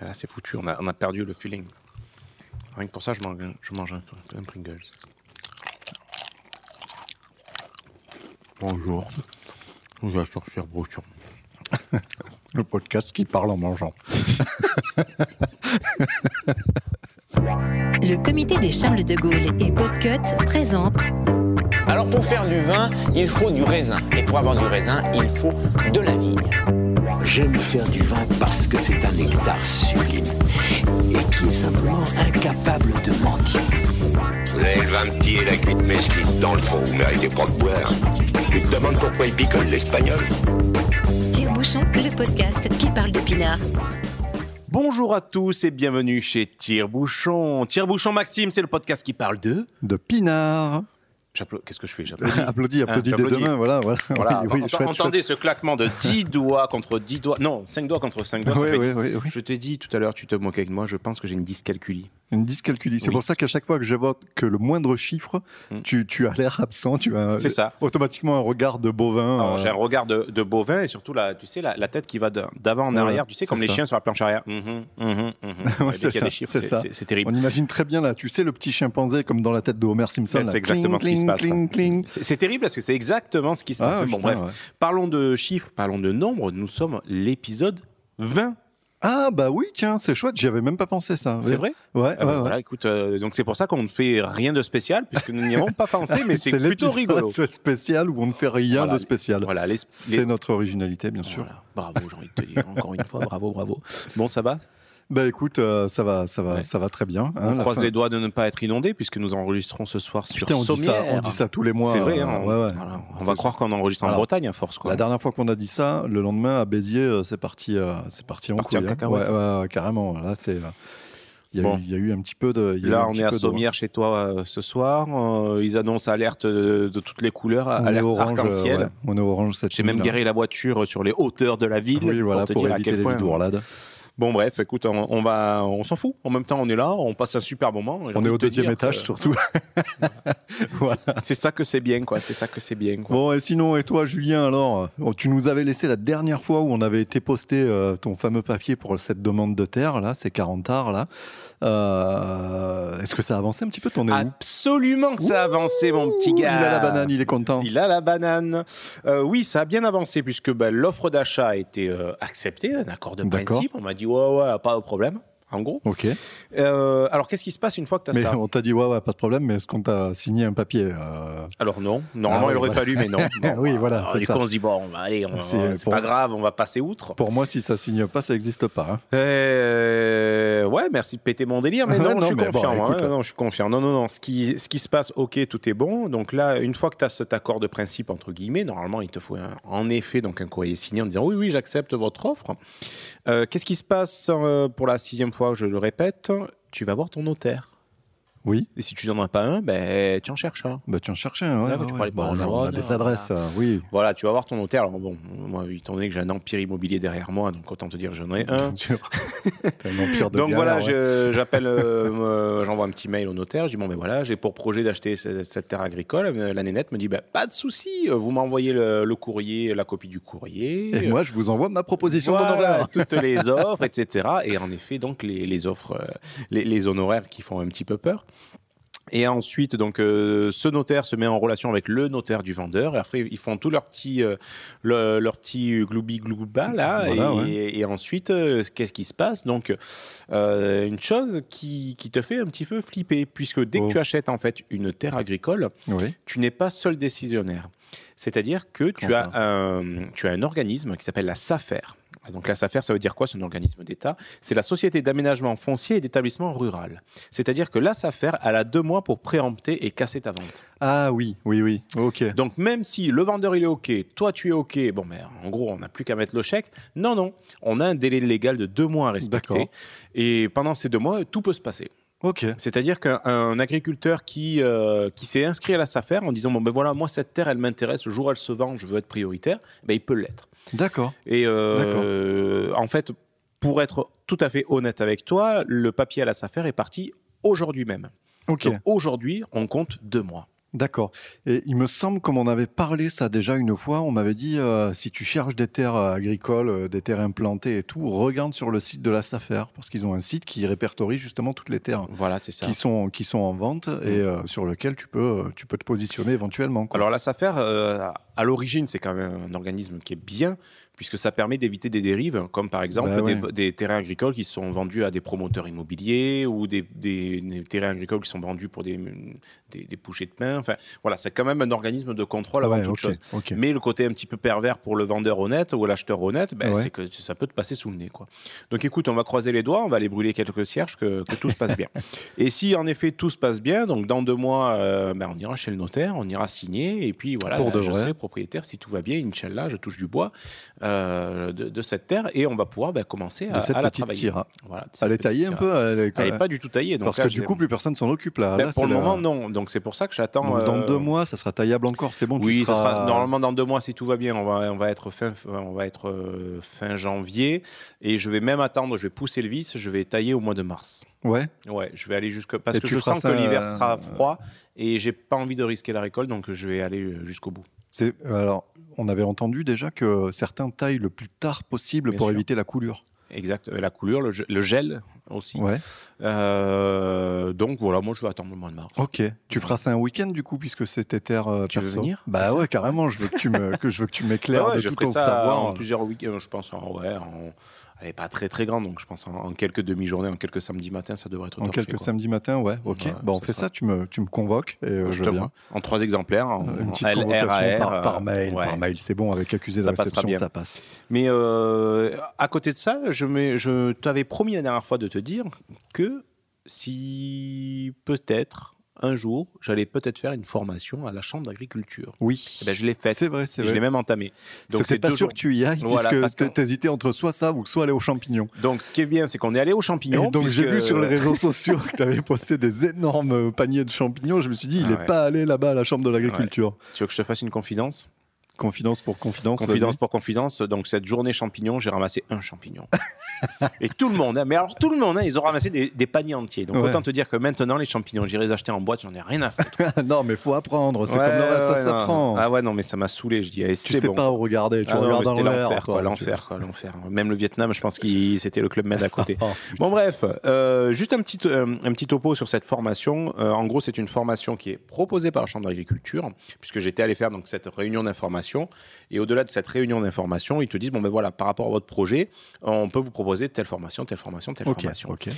Mais là, c'est foutu. On a, on a perdu le feeling. Rien que pour ça, je mange, je mange un, un Pringles. Bonjour. Vous êtes sur Cher Bouchon. Le podcast qui parle en mangeant. Le comité des Charles de Gaulle et Podcut présente Alors pour faire du vin, il faut du raisin. Et pour avoir du raisin, il faut de la vigne. J'aime faire du vin parce que c'est un nectar sublime et qui est simplement incapable de mentir. Vous avez le vin petit et la cuite mesquite. Dans le fond, vous méritez pas de boire. Tu te demandes pourquoi il picole l'espagnol Tire-Bouchon, le podcast qui parle de pinard. Bonjour à tous et bienvenue chez Tire-Bouchon. Tire-Bouchon Maxime, c'est le podcast qui parle de. De pinard. Qu'est-ce que je fais? J'applaudis. applaudis, applaudis Ah, des j'applaudis. deux mains, voilà. voilà. Voilà, Oui, oui, chouette, entendez ce claquement de 10 doigts contre 10 doigts. Non, 5 doigts contre 5 doigts. ça Oui, fait oui, 10. oui, oui. Je t'ai dit tout à l'heure, tu te moquais de moi, je pense que j'ai une dyscalculie. Une dyscalculie. C'est Oui. pour ça qu'à chaque fois que j'évoque que le moindre chiffre, Hmm. tu, tu as l'air absent, tu as C'est ça. automatiquement un regard de bovin. Alors, euh, J'ai un regard de, de bovin et surtout la, tu sais, la, la tête qui va d'avant en Ouais, arrière, tu sais, comme les chiens sur la planche arrière. Ouais, Dès c'est terrible. On imagine très bien là, tu sais, le petit chimpanzé comme dans la tête de Homer Simpson. C'est exactement Cling, ce qui se passe. C'est terrible parce que c'est exactement ce qui se Ah, passe. ouais, bon, putain, bref, ouais. parlons de chiffres, parlons de nombres. Nous sommes l'épisode 20. Ah bah oui, tiens, c'est chouette, j'y avais même pas pensé ça. C'est vrai? Ouais, Ah bah ouais, ouais. Voilà, écoute, euh, donc c'est pour ça qu'on ne fait rien de spécial puisque nous n'y avons pas pensé, mais c'est plutôt rigolo. spécial où on ne fait rien Voilà. de spécial. Voilà, les, C'est notre originalité, bien sûr. Voilà. Bravo, j'ai envie de te dire encore une fois, bravo, bravo. Bon, ça va? Bah écoute, euh, ça va, ça va, Ouais. ça va très bien. hein, On croise fin- les doigts de ne pas être inondé puisque nous enregistrons ce soir sur Putain, on dit, ça, on dit ça tous les mois. C'est vrai, euh, hein, ouais, ouais. voilà. on va croire qu'on enregistre en Bretagne à force. Quoi. La dernière fois qu'on a dit ça, le lendemain à Béziers, euh, c'est parti, euh, c'est parti en Parti couille, hein. carrément. Là, c'est. euh, Il y, a Bon. eu- il y a eu un petit peu de. y a Là, on est à de- Sommières chez toi euh, ce soir. Euh, ils annoncent alerte de, de toutes les couleurs, On alerte orange, arc-en-ciel. euh, ouais, on est orange cette J'ai même garé la voiture sur les hauteurs de la ville Oui, voilà, pour te pour dire à éviter quel les point. Bon, bref, écoute, on, on va, on s'en fout. En même temps, on est là, on passe un super moment. On est au deuxième étage que surtout. voilà. C'est ça que c'est bien, quoi. C'est ça que c'est bien, quoi. Bon, et sinon, et toi, Julien, alors Tu nous avais laissé la dernière fois où on avait été posté euh, ton fameux papier pour cette demande de terre, là, c'est 40 arts, là. Euh, Est-ce que ça a avancé un petit peu où Absolument que ça a avancé, mon petit gars. Il a la banane, il est content. Il a la banane. Euh, oui, ça a bien avancé puisque bah, l'offre d'achat a été euh, acceptée, un accord de D'accord. principe. On m'a dit ouais, ouais, pas de problème. En gros. Ok. Euh, alors, qu'est-ce qui se passe une fois que tu as Mais ça on t'a dit, ouais, ouais, pas de problème, mais est-ce qu'on t'a signé un papier euh, Alors, non. Normalement, Ah il aurait voilà. fallu, mais non. Bon, Oui, voilà, alors, c'est du ça. coup, on se dit, bon, bah, allez, on- C'est c'est pour- pas grave, on va passer outre. Pour moi, si ça signe pas, ça n'existe pas. hein. Euh, ouais, merci de péter mon délire, mais non, non, je suis bon, confiant. écoute. hein, non, je suis confiant. Non, non, non. Ce qui, ce qui se passe, ok, tout est bon. Donc là, une fois que tu as cet accord de principe entre guillemets, normalement, il te faut un- en effet donc un courrier signé en disant oui, oui, j'accepte votre offre. Qu'est-ce qui se passe pour la sixième fois Je le répète, tu vas voir ton notaire. Oui, Et si tu n'en as pas un, ben tu en cherches un. bah, tu en cherchais un. Ouais, Là, ouais, tu ouais. Bon, pas on, a, on des adresses, euh, oui. Voilà, tu vas voir ton notaire. Alors bon, moi, étant donné que j'ai un empire immobilier derrière moi, donc autant te dire que j'en ai un. Bien sûr. T'as un empire de Donc voilà, j'appelle, euh, j'envoie un petit mail au notaire. Je dis bon ben voilà, j'ai pour projet d'acheter ce- cette terre agricole. Euh, La nénette me dit ben, pas de souci, euh, vous m'envoyez le, le courrier, la copie du courrier. Et moi, je vous envoie ma proposition Voilà, d'honoraire. toutes les offres, etc. Et en effet, donc les, les offres, les, les honoraires qui font un petit peu peur. Et ensuite, donc, euh, ce notaire se met en relation avec le notaire du vendeur. Et après, ils font tout leur petit, euh, le- leur petit gloubi glouba là. Voilà, et, ouais. et ensuite, euh, qu'est-ce qui se passe? Donc, euh, une chose qui, qui te fait un petit peu flipper, puisque dès Oh. que tu achètes en fait une terre agricole, Oui. tu n'es pas seul décisionnaire. C'est-à-dire que tu as, un, tu as un organisme qui s'appelle la SAFER. Donc la SAFER, ça veut dire quoi C'est un organisme d'État? C'est la Société d'aménagement foncier et d'établissement rural. C'est-à-dire que la SAFER, elle a deux mois pour préempter et casser ta vente. Ah oui, oui, oui. Ok. Donc même si le vendeur il est OK, toi tu es OK, bon ben en gros on n'a plus qu'à mettre le chèque. Non, non, on a un délai légal de deux mois à respecter. Et pendant ces deux mois, tout peut se passer. Ok. C'est-à-dire qu'un un agriculteur qui, euh, qui s'est inscrit à la SAFER en disant bon ben voilà moi cette terre elle m'intéresse le jour où elle se vend je veux être prioritaire ben il peut l'être D'accord. et euh, en fait pour être tout à fait honnête avec toi le papier à la SAFER est parti aujourd'hui même. Donc aujourd'hui on compte deux mois D'accord. Et il me semble, comme on avait parlé ça déjà une fois, on m'avait dit euh, si tu cherches des terres euh, agricoles, euh, des terres implantées et tout, regarde sur le site de la SAFER, parce qu'ils ont un site qui répertorie justement toutes les terres Voilà, c'est ça. qui sont, qui sont en vente et euh, sur lequel tu peux, tu peux te positionner éventuellement. quoi. Alors la SAFER, à l'origine, c'est quand même un organisme qui est bien, puisque ça permet d'éviter des dérives, comme par exemple Bah des, ouais. des terrains agricoles qui sont vendus à des promoteurs immobiliers ou des, des- des terrains agricoles qui sont vendus pour des, des, bouchées de pain. Enfin, voilà, c'est quand même un organisme de contrôle avant Ouais, toute ok, chose. Mais le côté un petit peu pervers pour le vendeur honnête ou l'acheteur honnête, ben, Ouais. c'est que ça peut te passer sous le nez. Quoi. Donc écoute, on va croiser les doigts, on va aller brûler quelques cierges, que, que tout se passe bien. Et si en effet tout se passe bien, donc dans deux mois, euh, ben, on ira chez le notaire, on ira signer, et puis voilà, là, je serai propriétaire, si tout va bien, Inch'Allah, je touche du bois, euh, de, de cette terre, et on va pouvoir ben, commencer à, de cette à la petite travailler. Voilà, cette Elle est taillée un peu elle est- Elle n'est pas du tout taillée. Donc Parce là, que du coup, plus personne s'en occupe là. Ben, Là, pour le la- moment, non. Donc c'est pour ça que j'attends. Dans euh, deux mois, ça sera taillable encore. C'est bon. tu oui, ça seras- sera normalement dans deux mois si tout va bien. On va, on va être fin, on va être euh, fin janvier et je vais même attendre. Je vais pousser le vis. Je vais tailler au mois de mars. Ouais. Ouais, je vais aller jusque parce Et que je sens ça, que l'hiver sera froid et j'ai pas envie de risquer la récolte, donc je vais aller jusqu'au bout. C'est alors. On avait entendu déjà que certains taillent le plus tard possible Bien pour sûr. éviter la coulure. Exact. Euh, La coulure, le, ge- le gel aussi. Ouais. Euh, donc voilà, moi je vais attendre le mois de mars. Ok. Tu feras ça un week-end du coup, puisque c'est tes terres euh, Tu veux perso. venir? Bah ouais, carrément. Je veux que tu me, que je veux que tu m'éclaires ouais, de je tout ferai ton ça savoir. en plusieurs week-ends, je pense. En, ouais, en- elle n'est pas très très grande, donc je pense en, en quelques demi-journées, en quelques samedis matins, ça devrait être En torché, quelques quoi. samedis matins, ouais. Ok. Ouais, bah on fait ça. Tu me, tu me convoques et euh, Je viens. En trois exemplaires, en, Une en petite R, par, par euh, mail, ouais. par mail, c'est bon, avec accusé de Ça réception, bien. ça passe. Mais euh, à côté de ça, je, je t'avais promis la dernière fois de te dire que si peut-être un jour, j'allais peut-être faire une formation à la chambre d'agriculture. Oui, Eh ben, je l'ai faite. c'est vrai, c'est Et Je l'ai vrai. même entamée. Donc c'est pas sûr jours. que tu y ailles, Voilà, parce puisque que- t'hésitais entre soit ça ou soit aller aux champignons. Donc ce qui est bien, c'est qu'on est allé aux champignons. Et donc j'ai vu sur les réseaux sociaux que tu avais posté des énormes paniers de champignons. Je me suis dit, il Ah n'est ouais. pas allé là-bas à la chambre de l'agriculture. Tu veux que je te fasse une confidence? Confidence pour confidence. Confidence pour confidence. Donc cette journée champignon, j'ai ramassé un champignon. et tout le monde, hein, mais alors tout le monde, hein, ils ont ramassé des, des paniers entiers. Donc Ouais. autant te dire que maintenant les champignons, j'irai les acheter en boîte, j'en ai rien à foutre. non, mais faut apprendre. C'est Ouais, comme le reste, ouais, ça non. s'apprend. Ah ouais, non, mais ça m'a saoulé. Je dis, allez, tu c'est sais bon. pas où regarder. Tu Ah non, regardes mais dans l'enfer, l'enfer, quoi, l'enfer. Même le Vietnam, je pense que c'était le club med à côté. Oh, Bon bref, euh, juste un petit, euh, un petit topo sur cette formation. Euh, en gros, c'est une formation qui est proposée par la Chambre d'agriculture, puisque j'étais allé faire donc, cette réunion d'information. Et au-delà de cette réunion d'information, ils te disent, bon ben voilà, par rapport à votre projet, on peut vous proposer telle formation, telle formation, telle formation. ok.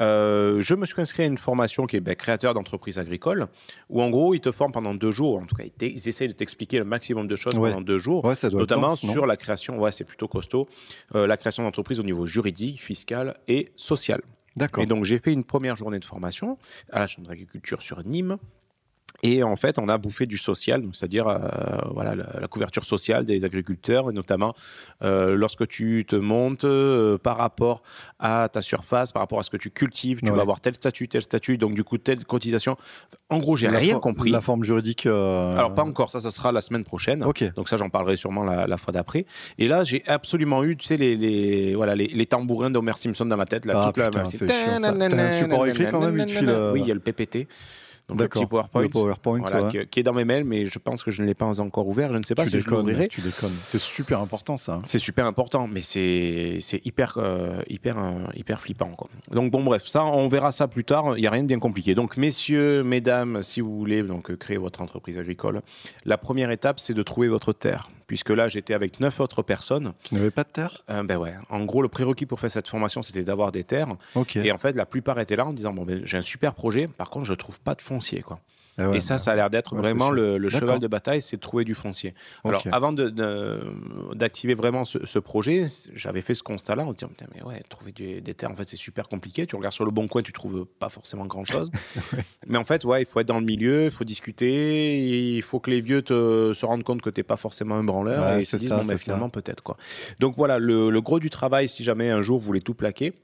Euh, je me suis inscrit à une formation qui est ben, créateur d'entreprise agricole, où en gros, ils te forment pendant deux jours. En tout cas, ils, essayent de t'expliquer le maximum de choses Ouais. pendant deux jours Ouais, ça doit être notamment dense, sur la création, ouais, c'est plutôt costaud, euh, la création d'entreprise au niveau juridique, fiscal et social. D'accord. Et donc j'ai fait une première journée de formation à la Chambre d'agriculture sur Nîmes. Et en fait, on a bouffé du social, c'est-à-dire euh, voilà, la, la couverture sociale des agriculteurs, et notamment euh, lorsque tu te montes euh, par rapport à ta surface, par rapport à ce que tu cultives, tu Ouais. vas avoir tel statut, tel statut, donc du coup telle cotisation. En gros, j'ai La rien compris. La forme juridique. euh, Alors pas encore, ça, ça sera la semaine prochaine. Ok. Donc ça, j'en parlerai sûrement la, la fois d'après. Et là, j'ai absolument eu, tu sais, les, les, voilà, les, les tambourins d'Homer Simpson dans la tête. Là, Ah, toute la putain, c'est ça. T'as un support écrit quand même, il euh, Oui, il y a le PPT. Donc le petit PowerPoint. Le PowerPoint, voilà, ouais. qui, qui est dans mes mails, mais je pense que je ne l'ai pas encore ouvert. Je ne sais pas tu si je déconnes, l'ouvrirai. mec, tu déconnes. C'est super important ça. C'est super important, mais c'est c'est hyper, euh, hyper, euh, hyper flippant. Quoi. Donc bon, bref, ça, on verra ça plus tard. Il n'y a rien de bien compliqué. Donc messieurs, mesdames, si vous voulez donc créer votre entreprise agricole, la première étape, c'est de trouver votre terre. Puisque là, j'étais avec neuf autres personnes. Qui n'avait pas de terre? Euh, ben ouais. En gros, le prérequis pour faire cette formation, c'était d'avoir des terres. Et en fait, la plupart étaient là en disant bon, ben, j'ai un super projet. Par contre, je trouve pas de foncier, quoi. Ah ouais, et ça, ça a l'air d'être ouais, vraiment le, cheval de bataille, c'est de trouver du foncier. Alors, avant de- de- d'activer vraiment ce, ce projet, j'avais fait ce constat-là en disant, mais ouais, trouver du- des terres, en fait, c'est super compliqué. Tu regardes sur le bon coin, tu trouves pas forcément grand-chose. Mais en fait, ouais, il faut être dans le milieu, il faut discuter, il faut que les vieux te, se rendent compte que tu n'es pas forcément un branleur et se disent, ça, bon, c'est ben, finalement, peut-être. quoi. Donc voilà, le, le gros du travail, si jamais un jour vous voulez tout plaquer,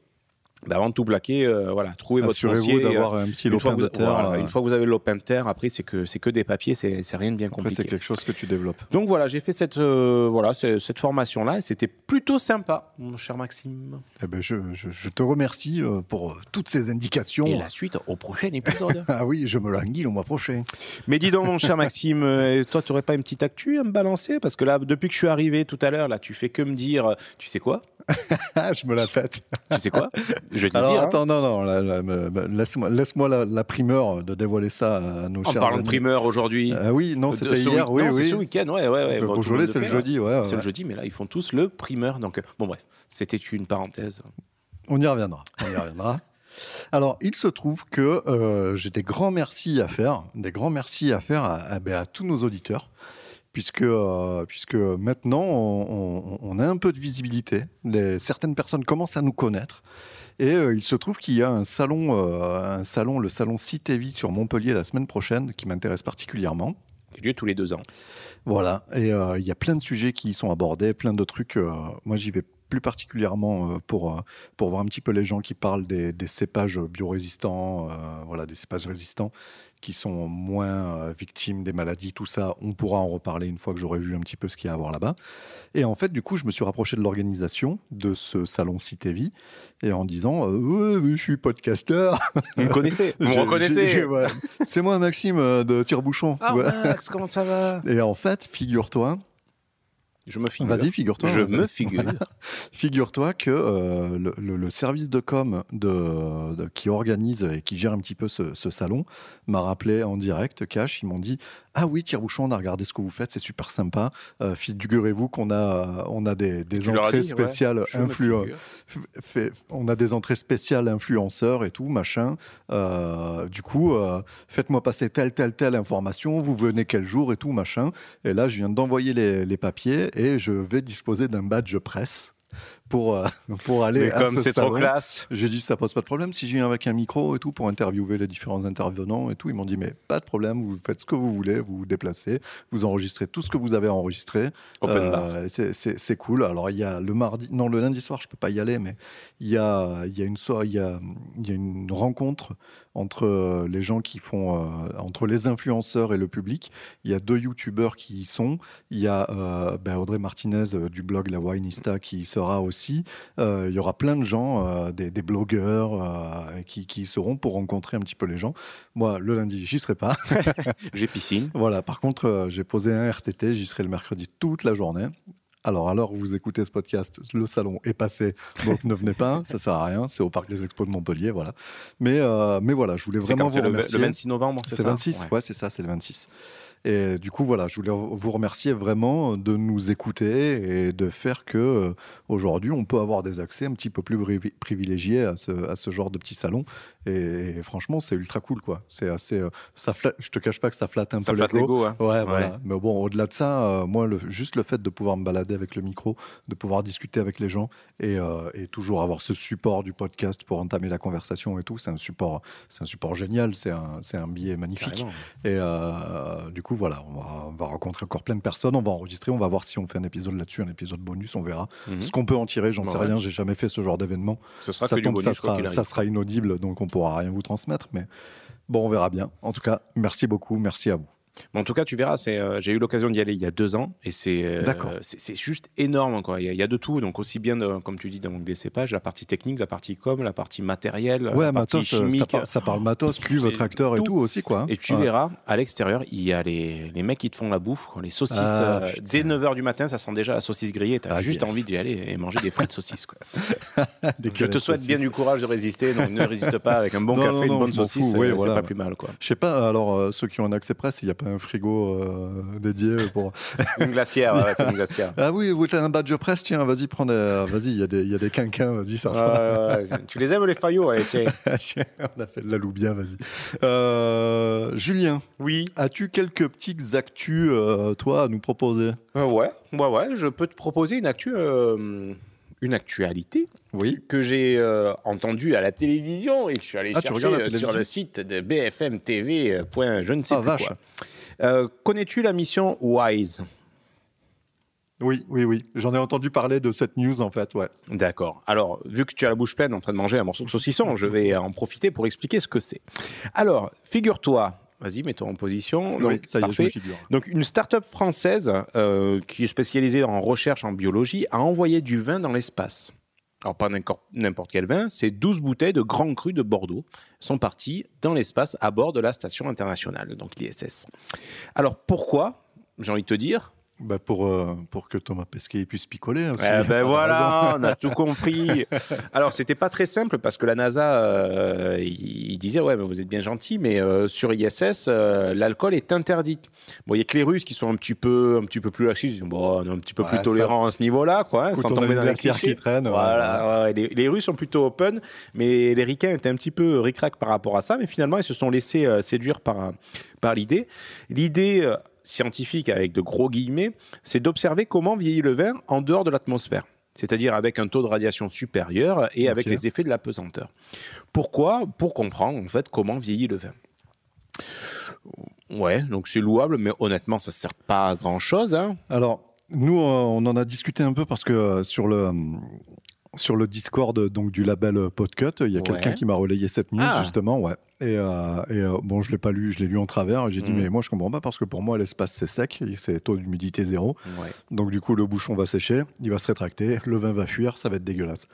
bah, avant de tout plaquer, euh, voilà, trouvez votre Assurez-vous foncier. d'avoir un petit une, fois lopin de terre. voilà, euh, une fois que vous avez le lopin de terre, après c'est que c'est que des papiers, c'est c'est rien de bien compliqué. c'est quelque chose que tu développes. Donc voilà, j'ai fait cette euh, voilà ce- cette formation là et c'était plutôt sympa, mon cher Maxime. Eh ben, je, je- je te remercie euh, pour euh, toutes ces indications. Et la suite au prochain épisode. Ah oui, je me languis le mois prochain. Mais dis donc, mon cher Maxime, euh, toi, tu n'aurais pas une petite actu à me balancer? Parce que là, depuis que je suis arrivé tout à l'heure, là, tu fais que me dire, euh, tu sais quoi? Ah, je me la pète. Tu sais quoi? Je vais te Alors dire. hein. attends, non, non, laisse-moi laisse-moi la, la primeur de dévoiler ça à nos En chers parlant de primeur aujourd'hui. Ah oui, non, c'était hier, oui, non, c'est oui. ce week-end, ouais, ouais, ouais. Le bon, Beaujolais, c'est le fait, jeudi, ouais. C'est ouais. le jeudi, mais là, ils font tous le primeur. Donc, euh, bon, bref, c'était une parenthèse. On y reviendra. On y reviendra. Alors, il se trouve que euh, j'ai des grands merci à faire, des grands merci à faire à, à- ben, à tous nos auditeurs, puisque, euh, puisque maintenant on, on- on a un peu de visibilité. Les- certaines personnes commencent à nous connaître. Et euh, il se trouve qu'il y a un salon, euh, un salon, le salon Cité Vie sur Montpellier la semaine prochaine, qui m'intéresse particulièrement. Il y a lieu tous les deux ans. Voilà, et euh, il y a plein de sujets qui y sont abordés, plein de trucs. moi, j'y vais plus particulièrement pour, pour voir un petit peu les gens qui parlent des, des cépages biorésistants, euh, voilà, des cépages résistants qui sont moins euh, victimes des maladies, tout ça. On pourra en reparler une fois que j'aurai vu un petit peu ce qu'il y a à voir là-bas. Et en fait, du coup, je me suis rapproché de l'organisation de ce salon Cité Vie et en disant euh, mais je suis podcasteur. Vous me connaissez Vous me reconnaissez ouais. C'est moi, Maxime, euh, de Tire-Bouchon. Ah, Ouais. Max, comment ça va? Et en fait, figure-toi, Je me figure. Vas-y, figure-toi. Je me figure. Voilà. Figure-toi que euh, le, le- le service de com de, de- qui organise et qui gère un petit peu ce, ce salon m'a rappelé en direct, cash. Ils m'ont dit Ah oui, Tire-Bouchon, on a regardé ce que vous faites, c'est super sympa. Euh, figurez-vous qu'on a, on a des, entrées dit, spéciales influ- fait- on a des entrées spéciales influenceurs et tout, machin. Euh, du coup, euh, faites-moi passer telle, telle, telle information, vous venez quel jour et tout, machin. Et là, je viens d'envoyer les, les papiers et je vais disposer d'un badge presse pour, euh, pour aller Mais à comme ce c'est trop classe. J'ai dit, ça pose pas de problème si je viens avec un micro et tout pour interviewer les différents intervenants et tout. Ils m'ont dit, mais pas de problème, vous faites ce que vous voulez, vous vous déplacez, vous enregistrez tout ce que vous avez enregistré. Open Euh, c'est- cool. Alors, il y a le mardi, non, le lundi soir, je peux pas y aller, mais il y a, il y a une soirée, il y a, il y a une rencontre entre euh, les gens qui font, euh, entre les influenceurs et le public. Il y a deux youtubeurs qui y sont. Il y a euh, ben, Audrey Martinez du blog La Winista qui sera aussi. Euh, il y aura plein de gens, euh, des, des blogueurs euh, qui, seront pour rencontrer un petit peu les gens. Moi, le lundi, j'y serai pas. J'ai piscine. Voilà, par contre, j'ai posé un RTT, j'y serai le mercredi toute la journée. Alors, alors, vous écoutez ce podcast, le salon est passé, donc ne venez pas, ça sert à rien, c'est au Parc des Expos de Montpellier, voilà. Mais, euh, mais voilà, je voulais vraiment vous C'est le, remercier. le 26 novembre, c'est C'est ça? 26, Ouais. ouais, c'est ça, c'est le 26. Et du coup, voilà, je voulais vous remercier vraiment de nous écouter et de faire que euh, aujourd'hui, on peut avoir des accès un petit peu plus pri- privilégiés à ce, à ce genre de petit salon. Et, et franchement, c'est ultra cool, quoi. C'est assez, euh, ça flatte- je te cache pas que ça flatte un Ça peu flatte l'ego. hein. Ouais, voilà. Mais bon, au-delà de ça, euh, moi, le, juste le fait de pouvoir me balader avec le micro, de pouvoir discuter avec les gens et, euh, et toujours avoir ce support du podcast pour entamer la conversation et tout, c'est un support, c'est un support génial. C'est un, c'est un billet magnifique. Carrément. Et euh, du coup, voilà, on va, on va rencontrer encore plein de personnes, on va enregistrer, on va voir si on fait un épisode là-dessus, un épisode bonus, on verra. Mhm. Ce qu'on peut en tirer, j'en Bah sais ouais. rien, j'ai jamais fait ce genre d'événement. Sera Ça tombe, bonus, ça sera inaudible, donc on pourra rien vous transmettre. Mais bon, on verra bien. En tout cas, merci beaucoup, merci à vous. Mais en tout cas, tu verras, c'est, euh, j'ai eu l'occasion d'y aller il y a deux ans et c'est, euh, D'accord. c'est, c'est juste énorme. Quoi. Il, y a, il y a de tout, donc aussi bien, de- comme tu dis, donc, des cépages, la partie technique, la partie com, la partie matérielle, Ouais, la partie euh, ça, chimique. par- ça parle matos, cuve, tracteur et tout. tout aussi, quoi. hein. Et tu Ouais. verras, à l'extérieur, il y a les, les mecs qui te font la bouffe, quoi, les saucisses. Ah, euh, dès 9h du matin, ça sent déjà la saucisse grillée. Tu as Ah, juste yes. envie d'y aller et manger des frites saucisses. Quoi. Je te souhaite bien du courage de résister. Donc ne résiste pas avec un bon Non, café, non, une bonne saucisse. euh. C'est pas plus mal. Je sais pas, alors euh, ceux qui ont un accès presse, il n'y a pas un frigo euh, dédié pour. Une glacière, ouais, t'as une glacière. Ah oui, vous t'as un badge presse, tiens, vas-y, prends des. Vas-y, il y, a des- il y a des quinquins, vas-y, ça. Ouais, tu les aimes les faillots allez, tiens. On a fait de la loubia, vas-y. Euh, Julien, Oui. as-tu quelques petites actus, euh, toi, à nous proposer? Euh, ouais, ouais, ouais. Je peux te proposer une actu, euh, une actualité Oui. que j'ai euh, entendue à la télévision et que je suis allé Ah, chercher euh, sur le site de BFM TV. euh, point je ne sais Ah, plus vache. quoi. Euh, Connais-tu la mission WISE? Oui, oui, oui. J'en ai entendu parler de cette news en fait, ouais. D'accord. Alors, vu que tu as la bouche pleine en train de manger un morceau de saucisson, je vais en profiter pour expliquer ce que c'est. Alors, figure-toi, vas-y, mets-toi en position. Donc, Oui, ça y parfait. Donc, une start-up française euh, qui est spécialisée en recherche en biologie a envoyé du vin dans l'espace. Alors, pas n'importe n'importe quel vin, c'est 12 bouteilles de Grand Cru de Bordeaux sont parties dans l'espace à bord de la station internationale, donc l'ISS. Alors, pourquoi J'ai envie de te dire, Bah pour, euh, pour que Thomas Pesquet puisse picoler aussi. Eh ben voilà, on a tout compris. Alors, c'était pas très simple parce que la NASA, euh, il il disait Ouais, mais vous êtes bien gentil, mais euh, sur ISS, l'alcool est interdit. Bon, il y a que les Russes qui sont un petit peu, un petit peu plus lâchés. Ils disent Bon, on est un petit peu Ouais, plus tolérants à ce niveau-là, quoi, hein, sans tomber dans les qui traîne. ouais, Voilà, ouais, les, les Russes sont plutôt open, mais les Ricains étaient un petit peu ric-rac par rapport à ça, mais finalement, ils se sont laissés séduire par, par l'idée. L'idée scientifique, avec de gros guillemets, c'est d'observer comment vieillit le vin en dehors de l'atmosphère, c'est-à-dire avec un taux de radiation supérieur et avec les effets de la pesanteur. Pourquoi? Pour comprendre, en fait, comment vieillit le vin. Ouais, donc c'est louable, mais honnêtement, ça ne sert pas à grand-chose. Hein. Alors, nous, euh, on en a discuté un peu parce que euh, sur le, euh, sur le Discord donc, du label euh, Podcut, il y a Ouais. quelqu'un qui m'a relayé cette news, Ah. justement. Ouais. Et, euh, et, euh, bon, je ne l'ai pas lu, je l'ai lu en travers. et J'ai dit, Mm. mais moi, je comprends pas parce que pour moi, l'espace, c'est sec, et c'est taux d'humidité zéro. Ouais. Donc, du coup, le bouchon va sécher, il va se rétracter, le vin va fuir, ça va être dégueulasse.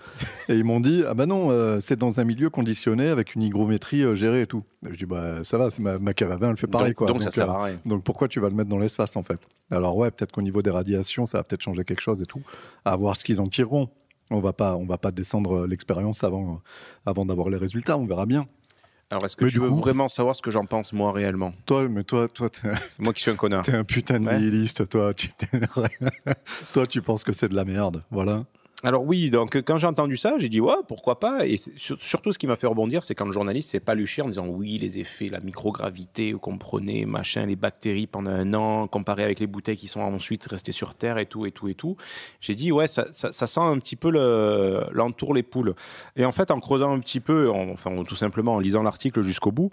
et ils m'ont dit, ah ben non, euh, c'est dans un milieu conditionné avec une hygrométrie gérée et tout. Je dis, bah ça va, c'est ma, ma cave à vin, elle fait pareil. donc, quoi. donc ça sert à rien. donc pourquoi tu vas le mettre dans l'espace en fait? Alors ouais, peut-être qu'au niveau des radiations, ça va peut-être changer quelque chose et tout. À voir ce qu'ils en tireront. On va pas, on va pas descendre l'expérience avant, euh, avant d'avoir les résultats. On verra bien. Alors, est-ce que Mais tu veux coup- vraiment savoir ce que j'en pense, moi, réellement? Toi, mais toi, toi, Moi qui suis un connard. t'es un putain de Ouais. nihiliste. Toi, tu, toi, tu penses que c'est de la merde. Voilà. Alors oui, donc quand j'ai entendu ça, j'ai dit ouais, pourquoi pas? Et surtout, ce qui m'a fait rebondir, c'est quand le journaliste s'est paluché en disant oui, les effets, la microgravité, vous comprenez, machin, les bactéries pendant un an, comparé avec les bouteilles qui sont ensuite restées sur Terre et tout, et tout, et tout. J'ai dit ouais, ça, ça- sent un petit peu le- l'entour les poules. Et en fait, en creusant un petit peu, en- enfin tout simplement en lisant l'article jusqu'au bout,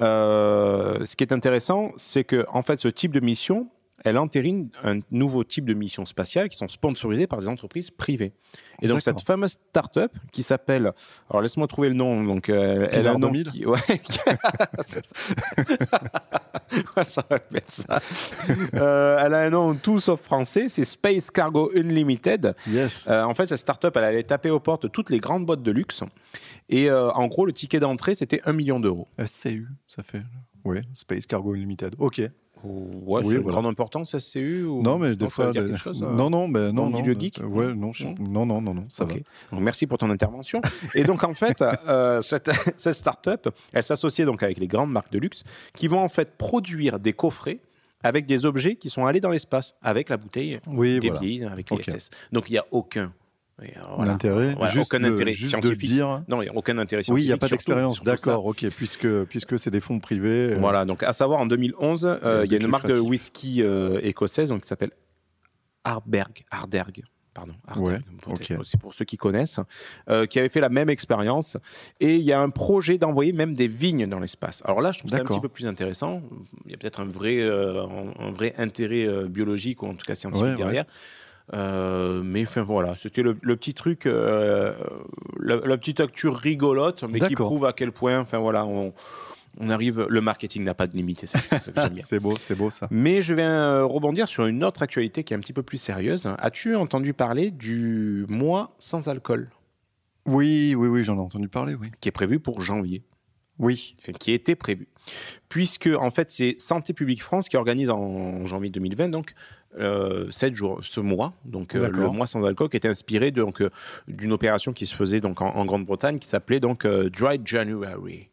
euh, ce qui est intéressant, c'est que en fait, ce type de mission, elle entérine un nouveau type de mission spatiale qui sont sponsorisées par des entreprises privées. Et donc cette fameuse start-up qui s'appelle, alors laisse-moi trouver le nom, donc euh, elle a un nom 2000? qui, ouais, Ouais, ça va être ça. Euh, elle a un nom tout sauf français, c'est Space Cargo Unlimited. Yes. Euh, en fait, cette start-up, elle allait taper aux portes toutes les grandes boîtes de luxe. Et en gros, le ticket d'entrée, c'était 1 million d'euros. SCU, ça fait. Oui, Space Cargo Unlimited. Ok. Ouais, Oui, c'est une voilà. grande importance, SCU ou... Non, mais des fois. des- chose, euh Non, non, mais non, le non. milieu mais- geek Ouais, non, je- Non non, non, non, non, ça va. Donc, merci pour ton intervention. Et donc, en fait, euh, cette, cette start-up, elle s'associe donc avec les grandes marques de luxe qui vont en fait produire des coffrets avec des objets qui sont allés dans l'espace, avec la bouteille Oui, voilà. avec Ok. l'ISS. Donc, il n'y a aucun. Et, euh, voilà. L'intérêt, Voilà, juste aucun de- intérêt juste scientifique. de dire. Non, il n'y a aucun intérêt Oui, scientifique. il n'y a pas d'expérience, d'accord, ok, puisque, puisque c'est des fonds privés. euh, Voilà, donc à savoir en 2011, euh, Euh, il y a une marque de whisky euh, écossaise donc, qui s'appelle Arberg. Arderg. Pardon, Arderg, Ouais, c'est pour ceux qui connaissent, euh, qui avait fait la même expérience. Et il y a un projet d'envoyer même des vignes dans l'espace. Alors là, je trouve ça un petit peu plus intéressant. Il y a peut-être un vrai, euh, un, vrai intérêt euh, biologique ou en tout cas scientifique Ouais, ouais. Euh, mais enfin voilà, c'était le, le petit truc, euh, la, la petite actu rigolote, mais qui prouve à quel point, enfin voilà, on, on arrive. Le marketing n'a pas de limite, c'est que j'aime bien. C'est beau, c'est beau ça. Mais je vais euh, rebondir sur une autre actualité qui est un petit peu plus sérieuse. As-tu entendu parler du mois sans alcool? Oui, oui, oui, j'en ai entendu parler, oui. qui est prévu pour janvier Oui, enfin, qui était prévu. Puisque, en fait, c'est Santé publique France qui organise en janvier 2020, donc, euh, jours, ce mois, donc euh, le mois sans alcool, qui était inspiré donc, euh, d'une opération qui se faisait donc, en, en Grande-Bretagne, qui s'appelait donc Dry January.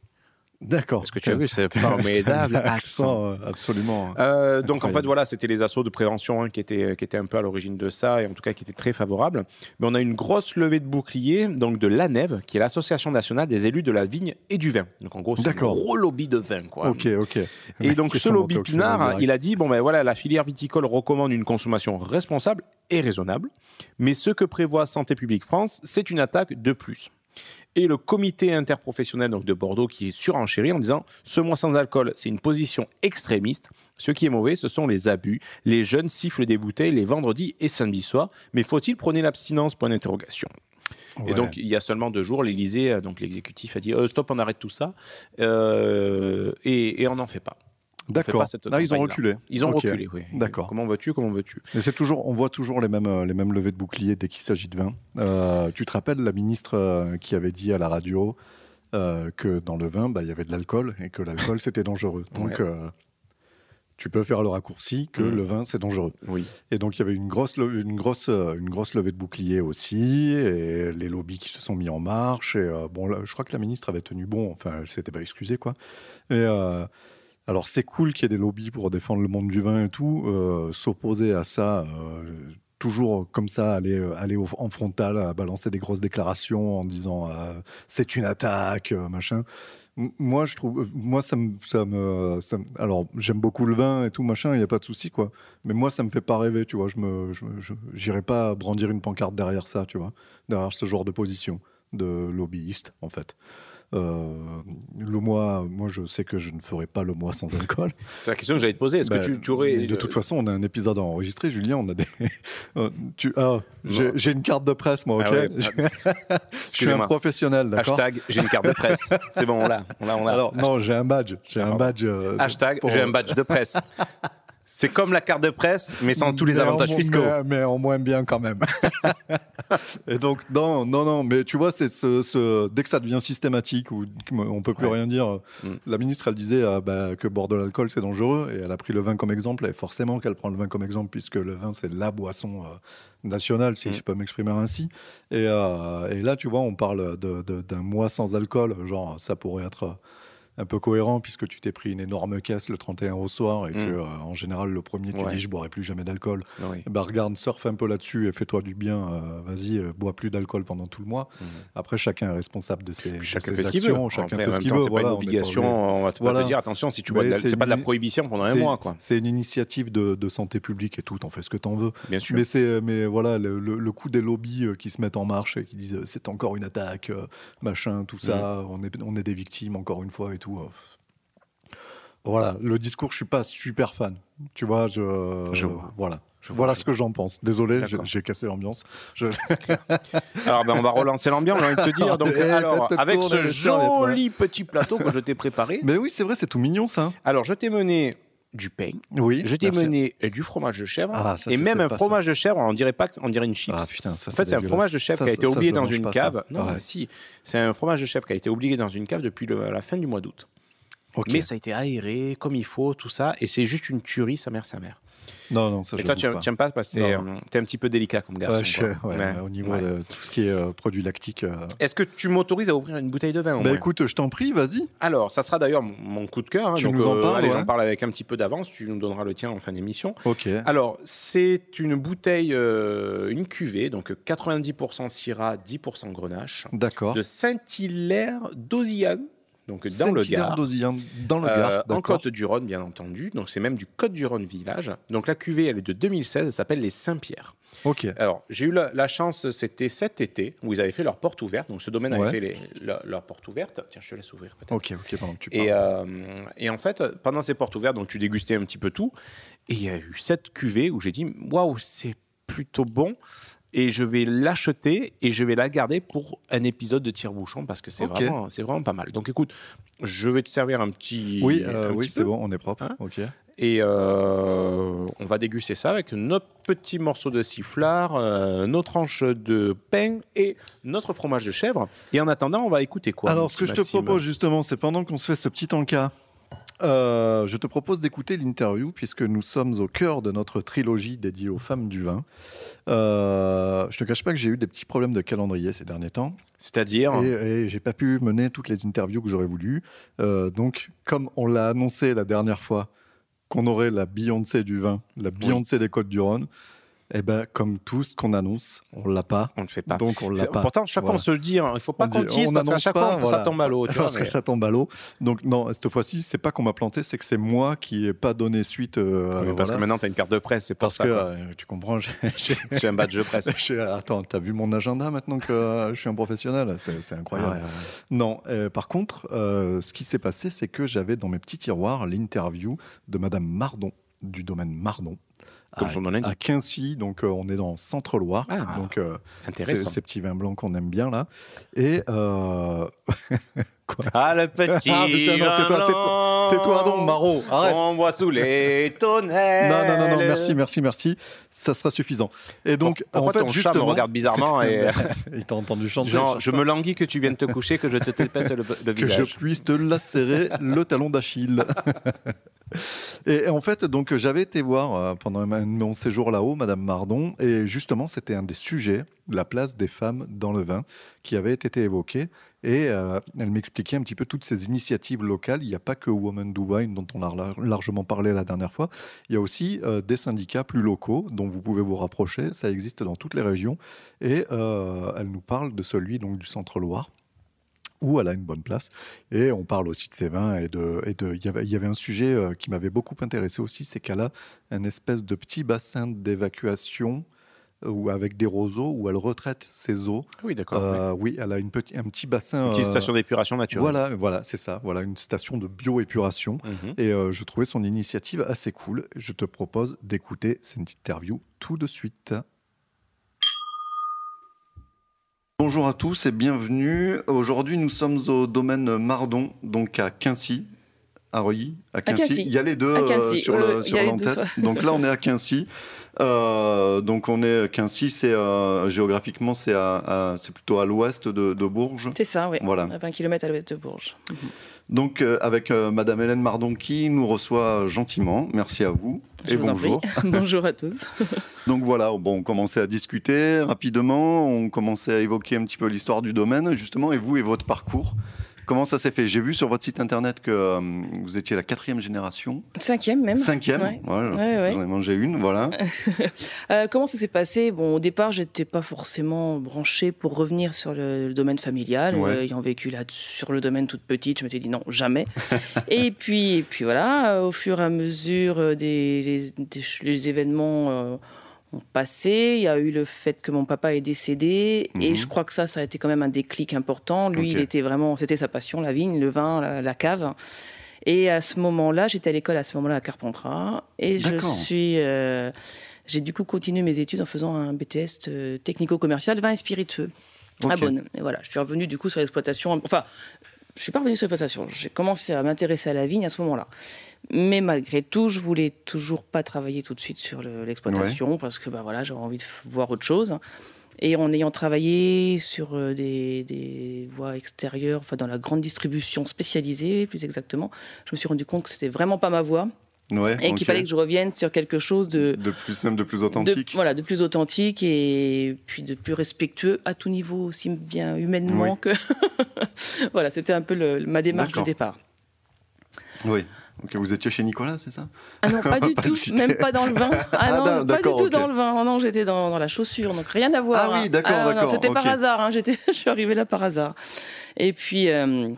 D'accord. Est-ce que tu as vu ce formidable accent accent euh, Absolument. Euh, donc en fait voilà, c'était les assauts de prévention hein, qui, étaient, qui étaient un peu à l'origine de ça et en tout cas qui étaient très favorables. Mais on a une grosse levée de boucliers donc de l'ANEV, qui est l'Association nationale des élus de la vigne et du vin. Donc en gros, c'est un gros lobby de vin. Quoi. ok, ok. Et donc ce lobby Pinard, il a dit bon ben voilà, la filière viticole recommande une consommation responsable et raisonnable, mais ce que prévoit Santé publique France, c'est une attaque de plus. Et le comité interprofessionnel donc, de Bordeaux qui est surenchéri en disant ce mois sans alcool, c'est une position extrémiste. Ce qui est mauvais, ce sont les abus. Les jeunes sifflent des bouteilles les vendredis et samedis soirs. Mais faut-il prôner l'abstinence? Point d'interrogation. Et donc, il y a seulement deux jours, l'Élysée, euh, donc l'exécutif, a dit euh, stop, on arrête tout ça. Euh, et, et on n'en fait pas. D'accord. Là, ils ont reculé. Ils ont reculé, oui. D'accord. Comment veux-tu Comment veux-tu Mais c'est toujours, on voit toujours les mêmes, euh, les mêmes levées de boucliers dès qu'il s'agit de vin. Euh, tu te rappelles la ministre euh, qui avait dit à la radio euh, que dans le vin, bah, il y avait de l'alcool et que l'alcool c'était dangereux. Donc, Ouais. euh, tu peux faire le raccourci que Mhm. le vin c'est dangereux. Oui. Et donc il y avait une grosse, une grosse, une grosse levée de boucliers aussi, et les lobbies qui se sont mis en marche. Et euh, bon, là, je crois que la ministre avait tenu bon. Enfin, elle s'était pas excusée quoi. Et euh, alors c'est cool qu'il y ait des lobbies pour défendre le monde du vin et tout. euh, S'opposer à ça, euh, toujours comme ça, aller, euh, aller au- en frontal, balancer des grosses déclarations en disant c'est une attaque, machin. Moi, je trouve, moi, ça me, ça me, alors, j'aime beaucoup le vin et tout, machin, il n'y a pas de souci, quoi. Mais moi, ça me fait pas rêver, tu vois. Je me, j'irai pas brandir une pancarte derrière ça, tu vois, derrière ce genre de position de lobbyiste, en fait. Euh, le mois, moi, je sais que je ne ferai pas le mois sans alcool. C'est la question que j'allais te poser. Est-ce que tu, tu aurais. de toute façon, on a un épisode à enregistrer, Julien. On a des. Euh, tu... ah, j'ai, une carte de presse, moi, ok? Ah ouais, je suis un professionnel, d'accord? Hashtag, j'ai une carte de presse. C'est bon, on l'a. On l'a, on l'a. Alors non, j'ai un badge. J'ai Ah, un badge. euh, Hashtag, pour- j'ai un badge de presse. C'est comme la carte de presse, mais sans tous les Mais avantages fiscaux. Mais, mais en moins bien quand même. Et donc, non, non, non, mais tu vois, c'est ce, ce- dès que ça devient systématique, où on peut plus Ouais. rien dire, Mm. la ministre, elle disait ah, bah, que boire de l'alcool, c'est dangereux, et elle a pris le vin comme exemple, et forcément qu'elle prend le vin comme exemple, puisque le vin, c'est la boisson euh, nationale, si Mm. je peux m'exprimer ainsi. Et, euh, et là, tu vois, on parle de- de- d'un mois sans alcool, genre, ça pourrait être... un peu cohérent puisque tu t'es pris une énorme caisse le 31 au soir et Mm. que euh, en général le premier tu Ouais. dis je boirai plus jamais d'alcool Oui. bah regarde, surfe un peu là-dessus et fais-toi du bien. euh, Vas-y, euh, bois plus d'alcool pendant tout le mois. Mhm. Après, chacun est responsable de ses, de Chacun ses fait ce qu'il veut. actions. Chacun fait ce qu'il veut. c'est voilà, pas une obligation. On va pas Voilà. te dire attention si tu bois c'est pas de la prohibition pendant un mois, quoi. C'est une initiative de, de santé publique et tout. T'en fais ce que t'en veux. Bien sûr. Mais c'est, mais voilà, le, le- le coup des lobbies euh, qui se mettent en marche et qui disent c'est encore une attaque, machin, tout ça. Mm. On est, on est des victimes encore une fois et tout. euh. Voilà, le discours, je suis pas super fan. Tu vois, je, Je vois. voilà. Je Voilà ce que j'en pense. Désolé, j'ai cassé l'ambiance. Je- Alors, ben, on va relancer l'ambiance, j'ai envie de te dire. Donc, Eh, alors, avec ce joli petit plateau que je t'ai préparé. Mais oui, c'est vrai, c'est tout mignon ça. Alors, je t'ai mené du pain, Oui. je t'ai mené du fromage de chèvre, Ah, ça, et même un fromage de chèvre, on dirait pas, on dirait une chips. Ah putain, ça En fait, c'est un fromage de chèvre qui a été oublié dans une cave. Non, Ouais. mais si. C'est un fromage de chèvre qui a été oublié dans une cave depuis le- la fin du mois d'août. Ok. Mais ça a été aéré comme il faut, tout ça. Et c'est juste une tuerie, sa mère, sa mère. Non, non, ça Et je toi, tu pas. n'aimes pas parce que t'es Non. euh, un petit peu délicat comme garçon. Ouais, je- quoi. ouais, Ouais. au niveau Ouais. de tout ce qui est euh, produit lactique. euh. Est-ce que tu m'autorises à ouvrir une bouteille de vin Bah écoute, je t'en prie, vas-y. Alors, ça sera d'ailleurs mon, coup de cœur. hein, Tu donc, nous en parles, allez, j'en parle avec un petit peu d'avance. Tu nous donneras le tien en fin d'émission. Ok. Alors, c'est une bouteille, euh, une cuvée, donc 90% Syrah, 10% Grenache, D'accord. de Saint-Hilaire d'Ozillac, donc dans le Gard. d'Osillan, Dans le Euh, Gard, en d'accord. Côte-du-Rhône, bien entendu. Donc, c'est même du Côte-du-Rhône village. Donc, la cuvée, elle est de 2016. Elle s'appelle les Saint-Pierre. Ok. Alors, j'ai eu la, la chance, c'était cet été, où ils avaient fait leur porte ouverte. Donc, ce domaine Ouais. avait fait les- leur, leur porte ouverte. Tiens, je te laisse ouvrir peut-être. Ok, ok, pendant que tu Et, parles. euh, et en fait, pendant ces portes ouvertes, donc tu dégustais un petit peu tout. Et il y a eu cette cuvée où j'ai dit waouh, c'est plutôt bon. Et je vais l'acheter et je vais la garder pour un épisode de tire-bouchon parce que c'est Ok. vraiment, c'est vraiment pas mal. Donc écoute, je vais te servir un petit. oui, euh, oui, c'est bon, on est propre. Hein ok. Et euh, on va déguster ça avec notre petit morceau de sifflard, euh, nos tranches de pain et notre fromage de chèvre. Et en attendant, on va écouter quoi Alors, ce que je te propose justement, c'est pendant qu'on se fait ce petit encas, euh, je te propose d'écouter l'interview puisque nous sommes au cœur de notre trilogie dédiée aux femmes du vin. Euh, je te cache pas que j'ai eu des petits problèmes de calendrier ces derniers temps C'est-à-dire. et, et j'ai pas pu mener toutes les interviews que j'aurais voulu. Euh, donc, comme on l'a annoncé la dernière fois qu'on aurait la Beyoncé du vin, la Beyoncé des Côtes du Rhône, Eh ben, comme tout ce qu'on annonce, on l'a pas. On ne le fait pas. Donc on l'a pas. Pourtant, chaque fois, on se le dit, hein, il ne faut pas On qu'on tease parce qu'à chaque pas, fois, voilà. ça tombe à l'eau. tu Parce que ça tombe à l'eau. Donc non, cette fois-ci, c'est pas qu'on m'a planté, c'est que c'est moi qui ai pas donné suite. euh, Oui, parce voilà. que maintenant, tu as une carte de presse, c'est Parce ça. que euh, tu comprends, j'ai- un badge de presse. attends, t'as vu mon agenda maintenant que euh, je suis un professionnel? C'est incroyable. Ah ouais, ouais. Non, par contre, ce qui s'est passé, c'est que j'avais dans mes petits tiroirs l'interview de Madame Mardon, du domaine Mardon. Comme à, son nom l'indique. à Quincy, donc euh, on est dans Centre-Loire, Ah, donc euh, c'est Intéressant. ces petits vins blancs qu'on aime bien là. Et euh, Ah, le petit. Ah, putain, non, tais-toi, tais-toi, donc, Maro, arrête. On voit sous les tonnelles. non, non, non, non, merci, merci, merci, ça sera suffisant. Et donc, Pourquoi en fait, ton chat justement, me regarde bizarrement et- il t'a entendu chanter. Genre, je me languis que tu viennes te coucher, que je te t'épaisse le, le que visage. je puisse te lacérer le talon d'Achille. et en fait, donc j'avais été voir euh, pendant mon séjour là-haut, Madame Mardon, et justement, c'était un des sujets, la place des femmes dans le vin, qui avait été évoqué. Et euh, elle m'expliquait un petit peu toutes ces initiatives locales. Il n'y a pas que Women Do Wine, dont on a lar- largement parlé la dernière fois. Il y a aussi euh, des syndicats plus locaux dont vous pouvez vous rapprocher. Ça existe dans toutes les régions. Et euh, elle nous parle de celui donc, du Centre-Loire où elle a une bonne place. Et on parle aussi de ses vins. Et de, y avait, il y avait un sujet qui m'avait beaucoup intéressé aussi, c'est qu'elle a un espèce de petit bassin d'évacuation ou avec des roseaux où elle retraite ses eaux. Oui, d'accord. Euh, oui, elle a une petit, un petit bassin. Une petite euh, station d'épuration naturelle. Voilà, voilà, c'est ça. Voilà, une station de bioépuration. Mhm. Et euh, je trouvais son initiative assez cool. Je te propose d'écouter cette interview tout de suite. Bonjour à tous et bienvenue. Aujourd'hui, nous sommes au domaine Mardon, donc à Quincy, à Reuilly, à Quincy. Il y a les deux euh, sur le- l'entête. Donc là, on est à Quincy. Euh, donc on est Quincy, c'est euh, géographiquement c'est à- à- c'est plutôt à l'ouest de, de Bourges. C'est ça, oui. Voilà. À 20 km à l'ouest de Bourges. Donc euh, avec Madame Hélène Mardon qui nous reçoit gentiment. Merci à vous Je et vous bonjour. Bonjour à tous. Donc voilà, bon, on commençait à discuter rapidement, on commençait à évoquer un petit peu l'histoire du domaine, justement, et vous et votre parcours. Comment ça s'est fait? J'ai vu sur votre site internet que euh, vous étiez la quatrième génération, Cinquième même. cinquième. Ouais. Voilà, Ouais, ouais. J'en ai mangé une, voilà. Euh, comment ça s'est passé? Bon, au départ, j'étais pas forcément branchée pour revenir sur le, le domaine familial. Euh, ayant vécu là sur le domaine toute petite, je m'étais dit non, jamais. et puis, et puis voilà, au fur et à mesure des les, des- les événements passé. Il y a eu le fait que mon papa est décédé, Mhm. et je crois que ça, ça a été quand même un déclic important. Lui, il était vraiment, c'était sa passion, la vigne, le vin, la, la cave. Et à ce moment-là, j'étais à l'école à ce moment-là à Carpentras, et je suis euh, j'ai du coup continué mes études en faisant un BTS euh, technico-commercial vin et spiritueux à. Et voilà, je suis revenu du coup sur l'exploitation. Enfin, je suis pas revenu sur l'exploitation. J'ai commencé à m'intéresser à la vigne à ce moment-là. Mais malgré tout, je voulais toujours pas travailler tout de suite sur le- l'exploitation parce que bah voilà, j'avais envie de voir autre chose. Et en ayant travaillé sur euh, des, des voies extérieures, enfin dans la grande distribution spécialisée, plus exactement, je me suis rendu compte que c'était vraiment pas ma voie Ouais, et qu'il fallait que je revienne sur quelque chose de, De plus simple, de plus de, authentique. voilà, de plus authentique et puis de plus respectueux à tout niveau, aussi bien humainement Oui. que. voilà, c'était un peu le- ma démarche de départ. Oui. Ok, vous étiez chez Nicolas, c'est ça? Ah non, pas du tout, même pas dans le vin. Ah, Ah, non, pas du tout dans le vin. Oh non, j'étais dans, dans la chaussure, donc rien à voir. Ah oui, hein. d'accord, non, d'accord, C'était par hasard, hein, j'étais, je suis arrivée là par hasard. Et puis, euh,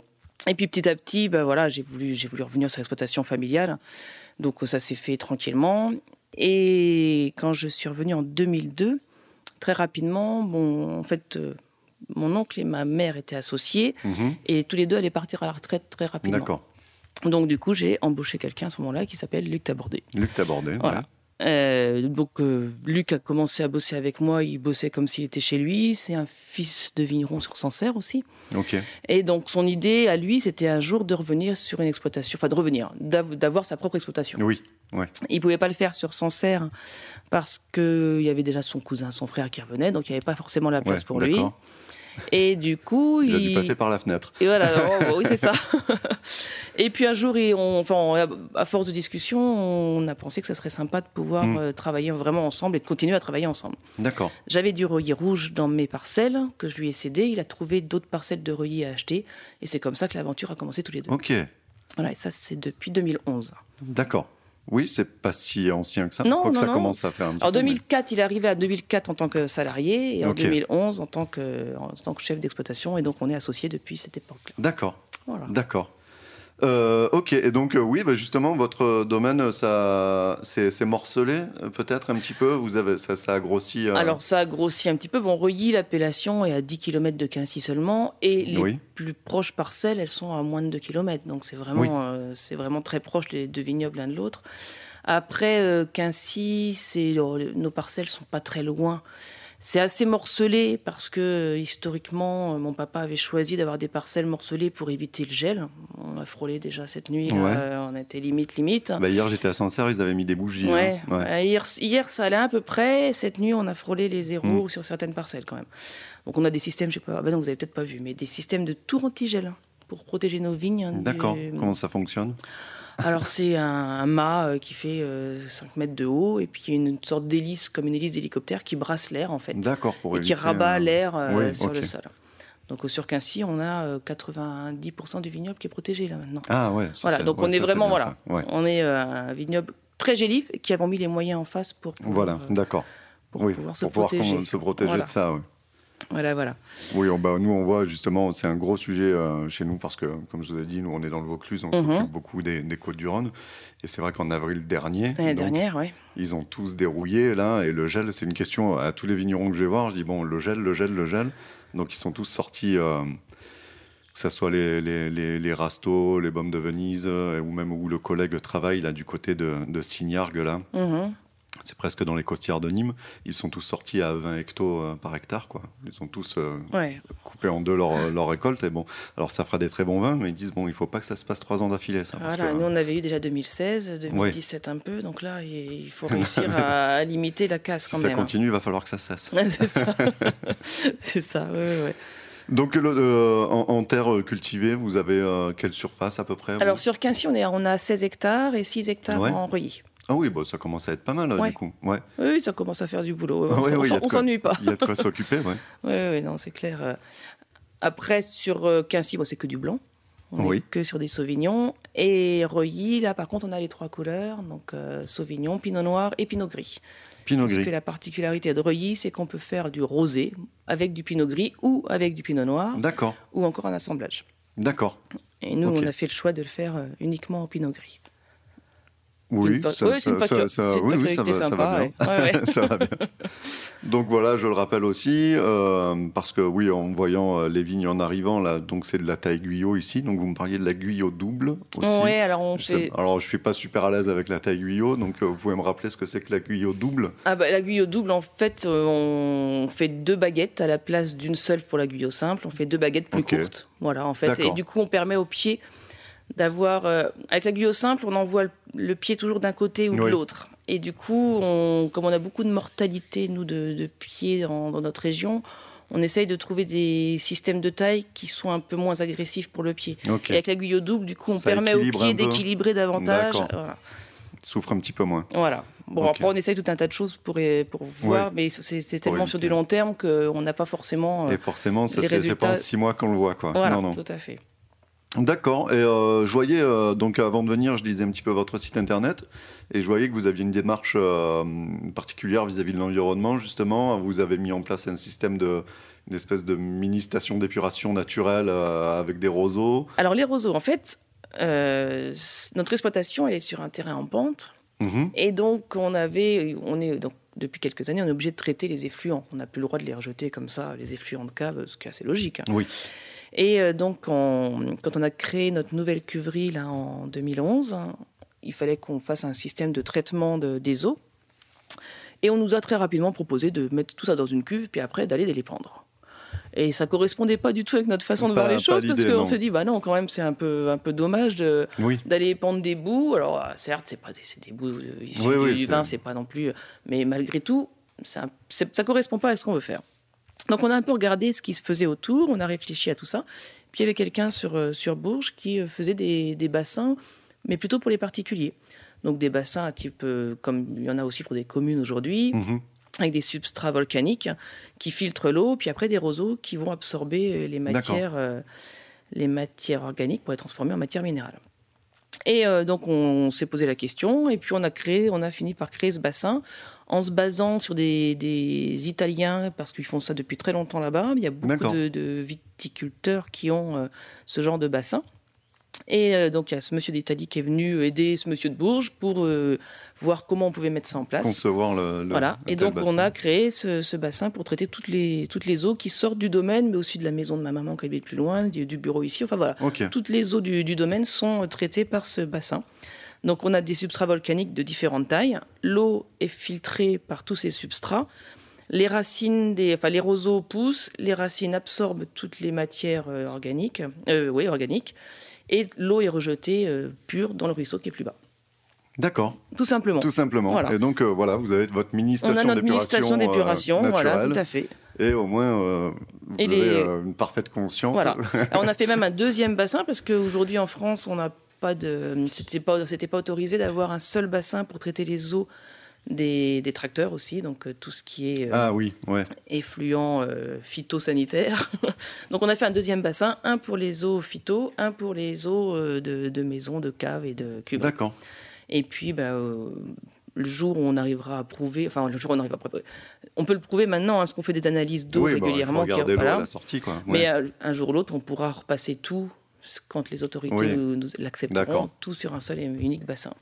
et puis petit à petit, ben voilà, j'ai voulu, j'ai voulu revenir sur l'exploitation familiale. Donc ça s'est fait tranquillement. Et quand je suis revenue en 2002, très rapidement, bon, en fait, euh, mon oncle et ma mère étaient associés Mhm. et tous les deux allaient partir à la retraite très rapidement. D'accord. Donc du coup, j'ai embauché quelqu'un à ce moment-là qui s'appelle Luc Tabordet. Luc Tabordé. Voilà. Euh, donc euh, Luc a commencé à bosser avec moi, il bossait comme s'il était chez lui, c'est un fils de vigneron sur Sancerre aussi. ouais. Ok. Et donc son idée à lui, c'était un jour de revenir sur une exploitation, enfin de revenir, d'av- d'avoir sa propre exploitation. Oui. Il pouvait pas le faire sur Sancerre parce qu'il y avait déjà son cousin, son frère qui revenait, donc il n'y avait pas forcément la place Ouais, pour lui. Et du coup, Il a dû passer par la fenêtre. et voilà, oh, oui, c'est ça. et puis un jour, et on, enfin, à force de discussion, on a pensé que ça serait sympa de pouvoir Mm. euh, travailler vraiment ensemble et de continuer à travailler ensemble. D'accord. J'avais du reuillet rouge dans mes parcelles que je lui ai cédé. Il a trouvé d'autres parcelles de reuillet à acheter. Et c'est comme ça que l'aventure a commencé tous les deux. Ok. Voilà, et ça, c'est depuis 2011. D'accord. Oui, c'est pas si ancien que ça. Non, non, ça non. commence à faire un petit En peu, mais- 2004, il est arrivé à 2004 en tant que salarié et en Ok. 2011 en tant que, en tant que chef d'exploitation. Et donc, on est associé depuis cette époque-là. D'accord, Voilà. d'accord. Euh, ok, et donc euh, oui, bah, justement, votre domaine, ça, c'est c'est morcelé euh, peut-être un petit peu. Vous avez, ça, ça a grossi. euh, Alors, ça a grossi un petit peu. Bon, Reuilly, l'appellation est à 10 km de Quincy seulement. Et les Oui. plus proches parcelles, elles sont à moins de 2 km. Donc, c'est vraiment, Oui. euh, c'est vraiment très proche les deux vignobles l'un de l'autre. Après, euh, Quincy, c'est, oh, nos parcelles sont pas très loin. C'est assez morcelé parce que historiquement, euh, mon papa avait choisi d'avoir des parcelles morcelées pour éviter le gel. On a frôlé déjà cette nuit, Ouais. euh, on était limite, limite. bah, hier, j'étais à Sancerre, ils avaient mis des bougies. Ouais. hein. Ouais. Euh, Hier, hier, ça allait à peu près. Cette nuit, on a frôlé les zéros Mm. sur certaines parcelles quand même. Donc on a des systèmes, je sais pas, ah bah non, vous avez peut-être pas vu, mais des systèmes de tour antigel pour protéger nos vignes. du- D'accord. Comment ça fonctionne? Alors c'est un, un mât euh, qui fait euh, 5 mètres de haut et puis il y a une sorte d'hélice, comme une hélice d'hélicoptère qui brasse l'air en fait. D'accord, pour Et qui rabat euh, l'air euh, oui, sur le sol. Donc au sur Quincy, on a euh, 90% du vignoble qui est protégé là maintenant. Ah ouais. ça, Voilà, donc ouais, on est ça, vraiment, voilà. Ouais. On est euh, un vignoble très gélif qui avons mis les moyens en face pour pouvoir, Voilà, euh, d'accord. pour oui, pouvoir se pouvoir protéger. qu'on- se protéger Voilà. de ça. ouais. Voilà, voilà. Oui, on- bah, nous, on voit justement, c'est un gros sujet euh, chez nous parce que, comme je vous ai dit, nous, on est dans le Vaucluse, on Mhm. s'occupe beaucoup des, des Côtes-du-Rhône. Et c'est vrai qu'en avril dernier, donc, dernière, ils ont tous dérouillé là. Et le gel, c'est une question à tous les vignerons que je vais voir. Je dis, bon, le gel, le gel, le gel. Donc, ils sont tous sortis, euh, que ce soit les, les, les, les Rastos, les Baumes de Venise, euh, ou même où le collègue travaille là du côté de, de Signargues, là. Mhm. C'est presque dans les costières de Nîmes. Ils sont tous sortis à 20 hectos euh, par hectare, quoi. Ils ont tous euh, Ouais. coupé en deux leur, leur récolte. Et bon, alors ça fera des très bons vins, mais ils disent bon, il faut pas que ça se passe trois ans d'affilée, ça. parce Voilà, que- nous on avait eu déjà 2016, 2017 un peu, donc là il faut réussir à, limiter la casse si quand ça même. hein. continue, il va falloir que ça cesse. c'est ça, c'est ça, ouais, ouais, ouais. Donc, le- euh, en, en terre cultivée, vous avez euh, quelle surface à peu près Alors sur Quincy, on, est, on a 16 hectares et 6 hectares en Reuilly. Ah oui, bon, ça commence à être pas mal, Ouais. du coup. Ouais. Oui, ça commence à faire du boulot. Ah on ouais, s'ennuie pas. Il y a de quoi s'occuper, ouais. Oui, oui, non, c'est clair. euh. Après, sur euh, Quincy, bon, c'est que du blanc. On Oui. que sur des sauvignons. Et Reuilly, là, par contre, on a les trois couleurs. Donc, euh, sauvignon, pinot noir et pinot gris. Pinot Parce gris. que la particularité de Reuilly, c'est qu'on peut faire du rosé avec du pinot gris ou avec du pinot noir D'accord, ou encore un assemblage. d'accord. Et nous, on a fait le choix de le faire uniquement en pinot gris. Oui, ça, oui, ça va, ça va sympa, bien. Donc voilà, je le rappelle aussi, euh, parce que oui, en voyant euh, les vignes en arrivant, là, donc c'est de la taille guyot ici. Donc vous me parliez de la guyot double aussi. Oui, alors on Je sais- alors je suis pas super à l'aise avec la taille guyot, donc euh, vous pouvez me rappeler ce que c'est que la guyot double? Ah bah, la guyot double, en fait, on fait deux baguettes à la place d'une seule pour la guyot simple. On fait deux baguettes plus courtes. Voilà, en fait. Et du coup, on permet au pied d'avoir. euh, avec la guyot simple, on envoie le, le pied toujours d'un côté ou Oui. de l'autre. Et du coup, on, comme on a beaucoup de mortalité, nous, de, de pieds dans, dans notre région, on essaye de trouver des systèmes de taille qui sont un peu moins agressifs pour le pied. Et avec la guyot double, du coup, on Ça permet au pied d'équilibrer davantage. Voilà. souffre un petit peu moins. Voilà. Bon, après, on essaye tout un tas de choses pour, pour voir, Ouais. mais c'est tellement sur du long terme qu'on n'a pas forcément. euh, Et forcément, ça, c'est pas en six mois qu'on le voit, quoi. voilà, non, non. tout à fait. D'accord. Et euh, je voyais, euh, donc avant de venir, je lisais un petit peu votre site internet et je voyais que vous aviez une démarche euh, particulière vis-à-vis de l'environnement, justement. Vous avez mis en place un système de. une espèce de mini station d'épuration naturelle avec des roseaux. Alors, les roseaux, en fait, notre exploitation, elle est sur un terrain en pente. Mhm. Et donc, on avait. On est, donc, depuis quelques années, on est obligé de traiter les effluents. On n'a plus le droit de les rejeter comme ça, les effluents de cave, ce qui est assez logique. hein. Oui. Et euh, donc, on- quand on a créé notre nouvelle cuverie là, en 2011, hein, il fallait qu'on fasse un système de traitement de- des eaux. Et on nous a très rapidement proposé de mettre tout ça dans une cuve, puis après d'aller les pendre. Et ça correspondait pas du tout avec notre façon de Pas- voir les choses, parce qu'on s'est dit, bah non, quand même, c'est un peu, un peu dommage de, Oui. d'aller pendre des bouts. Alors, euh, certes, c'est pas des, des bouts euh, issus Oui, du vin, c'est pas non plus. Mais malgré tout, c'est- ça correspond pas à ce qu'on veut faire. Donc, on a un peu regardé ce qui se faisait autour, on a réfléchi à tout ça. Puis, il y avait quelqu'un sur, euh, sur Bourges qui euh, faisait des, des bassins, mais plutôt pour les particuliers. Donc, des bassins à type, euh, comme il y en a aussi pour des communes aujourd'hui, Mhm. avec des substrats volcaniques qui filtrent l'eau, puis après des roseaux qui vont absorber les matières, euh, les matières organiques pour les transformer en matière minérale. Et euh, donc on, s'est posé la question et puis on a créé, on a fini par créer ce bassin en se basant sur des, des Italiens parce qu'ils font ça depuis très longtemps là-bas. Il y a beaucoup de viticulteurs qui ont euh, ce genre de bassin. Et euh, donc il y a ce monsieur d'Italie qui est venu aider ce monsieur de Bourges pour euh, voir comment on pouvait mettre ça en place. Concevoir le. le- Voilà. Et donc, on a créé ce, ce bassin pour traiter toutes les, toutes les eaux qui sortent du domaine, mais aussi de la maison de ma maman qui habite plus loin, du, bureau ici. Enfin, voilà. Toutes les eaux du, du domaine sont traitées par ce bassin. Donc, on a des substrats volcaniques de différentes tailles. L'eau est filtrée par tous ces substrats. Les racines des, enfin, les roseaux poussent, les racines absorbent toutes les matières euh, organiques, euh, oui, organiques, et l'eau est rejetée euh, pure dans le ruisseau qui est plus bas. D'accord. Tout simplement. Tout simplement. Voilà. Et donc, euh, voilà, vous avez votre mini on station a notre mini d'épuration, euh, d'épuration, voilà, tout à fait. Et au moins, euh, vous Et avez les- une parfaite conscience. Voilà. On a fait même un deuxième bassin parce qu'aujourd'hui en France, on n'a pas de, c'était pas, c'était pas autorisé d'avoir un seul bassin pour traiter les eaux des, des tracteurs aussi, donc euh, tout ce qui est euh, Ah oui, ouais. effluent euh, phytosanitaire. donc on a fait un deuxième bassin, un pour les eaux phyto, un pour les eaux de, de maisons, de caves et de cuves. D'accord. Et puis, bah, euh, le jour où on arrivera à prouver, enfin le jour où on arrivera à prouver, on peut le prouver maintenant, hein, parce qu'on fait des analyses d'eau oui, bah, il faut régulièrement. qui- voilà. la sortie, quoi. Ouais. Mais euh, un jour ou l'autre, on pourra repasser tout, quand les autorités Oui. nous, nous l'accepteront, tout sur un seul et unique bassin.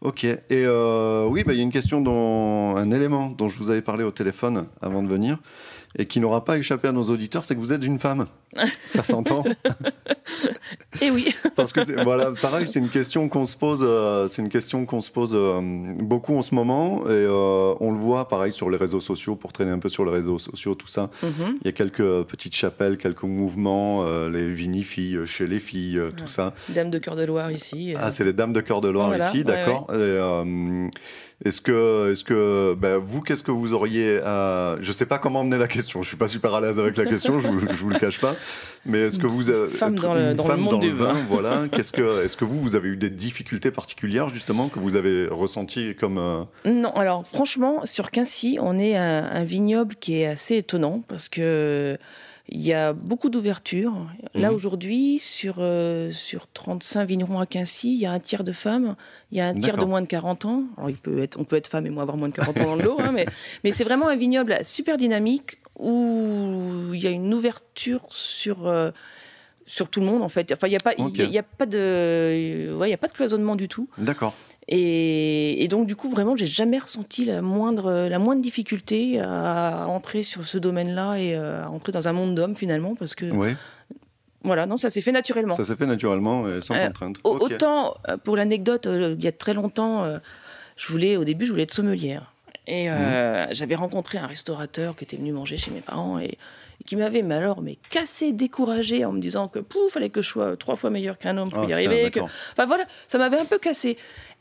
Ok. Et euh, oui, bah, il y a une question, dont, un élément dont je vous avais parlé au téléphone avant de venir et qui n'aura pas échappé à nos auditeurs, c'est que vous êtes une femme. Ça s'entend. Et oui, Parce que voilà, pareil, c'est une question qu'on se pose. euh, c'est une question qu'on se pose euh, beaucoup en ce moment et euh, on le voit, pareil, sur les réseaux sociaux pour traîner un peu sur les réseaux sociaux, tout ça. Mhm. Il y a quelques petites chapelles, quelques mouvements, les vinifilles chez les filles, tout Ouais. ça. Dame de Cœur de Loire ici. Ah, c'est les Dames de Cœur de Loire Voilà, ici, ouais, d'accord. Euh, Est-ce que, est-ce que, ben, vous, qu'est-ce que vous auriez à... Je sais pas comment emmener la question. Je suis pas super à l'aise avec la question. je, je vous le cache pas. Mais est-ce que vous, euh, Femme dans le- dans le femme monde dans du le vin, vin. voilà. Qu'est-ce que, est-ce que vous, vous avez eu des difficultés particulières justement que vous avez ressenties comme euh, Non, alors franchement, sur Quincy, on est un, un vignoble qui est assez étonnant parce que il y a beaucoup d'ouverture. Là Mhm. aujourd'hui, sur, euh, sur 35 vignerons à Quincy, il y a un tiers de femmes, il y a un tiers de moins de 40 ans. Alors il peut être, on peut être femme et moi avoir moins de 40 ans dans le lot, hein, mais, mais c'est vraiment un vignoble super dynamique où il y a une ouverture sur, euh, sur tout le monde en fait. Enfin, il n'y a, pas- il y a- pas de, ouais, il y a pas de cloisonnement du tout. D'accord. Et, et donc, du coup, vraiment, j'ai jamais ressenti la moindre, la moindre difficulté à entrer sur ce domaine-là et euh, à entrer dans un monde d'hommes, finalement, parce que, Oui. voilà, non, ça s'est fait naturellement. Ça s'est fait naturellement sans Euh, contrainte. Autant, euh, pour l'anecdote, il y a très longtemps, je voulais, au début, je voulais être sommelière. Et euh, j'avais rencontré un restaurateur qui était venu manger chez mes parents et, et qui m'avait, mais alors, mais cassé, découragé en me disant que, pouf, fallait que je sois trois fois meilleur qu'un homme pour Ah, y putain, arriver. Enfin voilà, ça m'avait un peu cassé.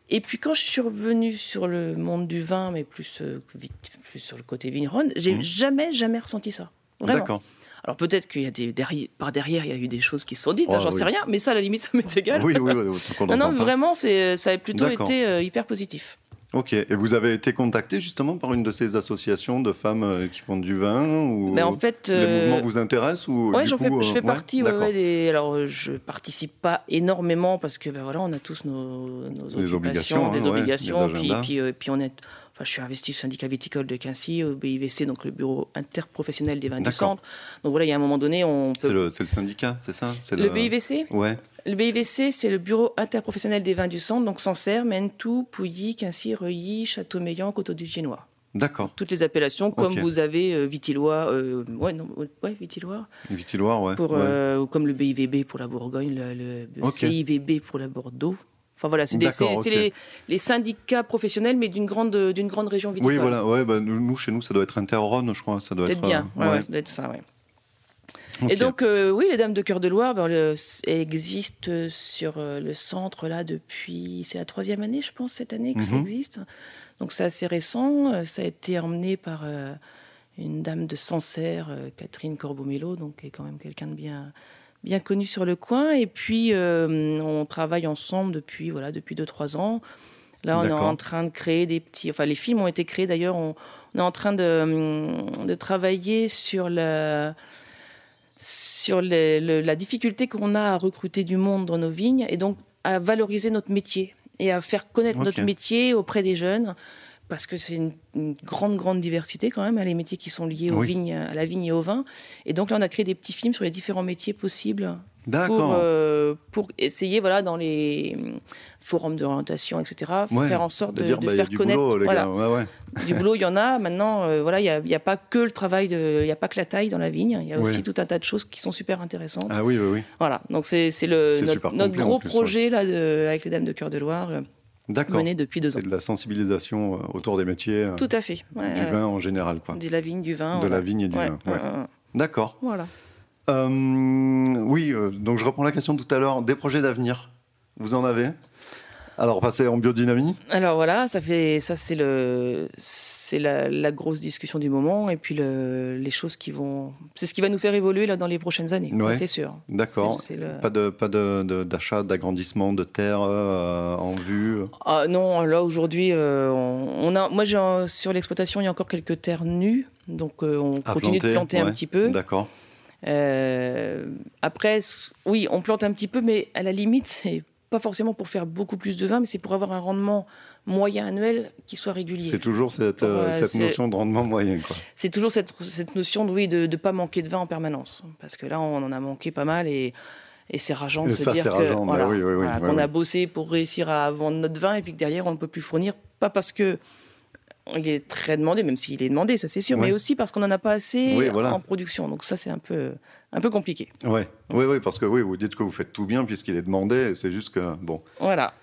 Et puis quand je suis revenue sur le monde du vin, mais plus, euh, vite, plus sur le côté vigneronne, j'ai Mhm. jamais, jamais ressenti ça. Vraiment. D'accord. Alors peut-être qu'il y a des derrière, par derrière, il y a eu des choses qui se sont dites, hein, j'en oui. sais rien, mais ça, à la limite, ça m'est égal. Oui, oui, oui. ce qu'on non, non, vraiment, c'est, ça a plutôt D'accord. été euh, hyper positif. Ok. Et vous avez été contacté justement par une de ces associations de femmes euh, qui font du vin ou Mais en fait, les euh, mouvements vous intéressent ou Ouais, du j'en coup, fais, euh, je fais ouais, partie. ouais, des, alors, euh, je participe pas énormément parce que ben voilà, on a tous nos, nos Les obligations, occupations, des hein, obligations. puis, puis, euh, puis on est. Enfin, je suis investi au syndicat viticole de Quincy, au BIVC, donc le bureau interprofessionnel des vins du centre. Donc voilà, il y a un moment donné, on C'est peut. le, c'est le syndicat, c'est ça? C'est Le BIVC Ouais. Le BIVC, c'est le bureau interprofessionnel des vins du centre, donc Sancerre, Mentou, Pouilly, Quincy, Reuilly, Châteaumeillan, Coteau du Génois. D'accord. Toutes les appellations, comme vous avez euh, Vitillois, euh, ouais, non, ouais, Vitillois, Vitiloire, ouais. pour, euh, ou comme le BIVB pour la Bourgogne, le, le- le. CIVB pour la Bordeaux. Enfin voilà, c'est les, les syndicats professionnels, mais d'une grande, d'une grande région viticole. Oui, voilà. Ouais, bah, nous, chez nous, ça doit être Interrhône, je crois. Ça doit être bien, euh, ouais, ouais. ouais, ça doit être ça, ouais. Ok. Et donc, euh, oui, les Dames de Cœur de Loire ben, le- existent sur euh, le centre là depuis. C'est la troisième année, je pense, cette année que ça Mhm. existe. Donc, c'est assez récent. Euh, Ça a été emmené par euh, une dame de Sancerre, Catherine Corbeau-Mello, donc qui est quand même quelqu'un de bien, bien connu sur le coin. Et puis, euh, on travaille ensemble depuis voilà depuis 2-3 ans. Là, on est en train de créer des petits. Enfin, les films ont été créés d'ailleurs. On, on est en train de, de travailler sur la sur les- le- la difficulté qu'on a à recruter du monde dans nos vignes. Et donc, à valoriser notre métier et à faire connaître notre métier auprès des jeunes. Parce que c'est une, une grande, grande diversité quand même, hein, les métiers qui sont liés aux Oui. vignes, à la vigne et au vin. Et donc là, on a créé des petits films sur les différents métiers possibles pour, euh, pour essayer, voilà, dans les hum, forums d'orientation, etc., Ouais, faire en sorte de, de dire, de bah, faire du connaître. boulot, les voilà, gars. Ouais, ouais. du boulot, il y en a. Maintenant, euh, voilà, il n'y a, pas que le travail, il n'y a pas que la taille dans la vigne. Il y a aussi tout un tas de choses qui sont super intéressantes. Ah oui, oui, oui. Voilà, donc c'est notre, notre gros plus, projet là de- avec les Dames de Cœur de Loire, euh, D'accord. mené depuis deux ans. C'est de la sensibilisation euh, autour des métiers, euh, Tout à fait. Ouais, du vin en général, quoi. De la vigne, du vin. De la vigne et du Ouais, vin. ouais. D'accord. Voilà. Euh, oui, euh, donc je reprends la question de tout à l'heure. Des projets d'avenir, vous en avez? Alors, passer en biodynamie Alors voilà, ça fait ça c'est le c'est la, la grosse discussion du moment et puis le- les choses qui vont c'est ce qui va nous faire évoluer là dans les prochaines années. Ouais. c'est sûr. D'accord. Le- Pas de pas de- d'achat, d'agrandissement de terre euh, en vue Ah, non, là aujourd'hui, euh, on, on a, moi j'ai sur l'exploitation, il y a encore quelques terres nues, donc euh, on à continue de planter un petit peu. D'accord. Euh, après, oui, on plante un petit peu, mais à la limite, c'est pas forcément pour faire beaucoup plus de vin, mais c'est pour avoir un rendement moyen annuel qui soit régulier. C'est toujours cette, euh, cette notion de rendement moyen. C'est toujours cette, cette notion de oui, de ne pas manquer de vin en permanence. Parce que là, on en a manqué pas mal et, et c'est rageant de se ça, dire bah oui, oui, oui, voilà, qu'on a bossé pour réussir à vendre notre vin et puis que derrière, on ne peut plus fournir. Pas parce que il est très demandé, même s'il est demandé, ça c'est sûr, Ouais. mais aussi parce qu'on n'en a pas assez Oui, voilà. en production. Donc ça, c'est un peu, un peu compliqué. Ouais. Oui, oui, parce que oui, vous dites que vous faites tout bien puisqu'il est demandé. C'est juste que bon. Voilà.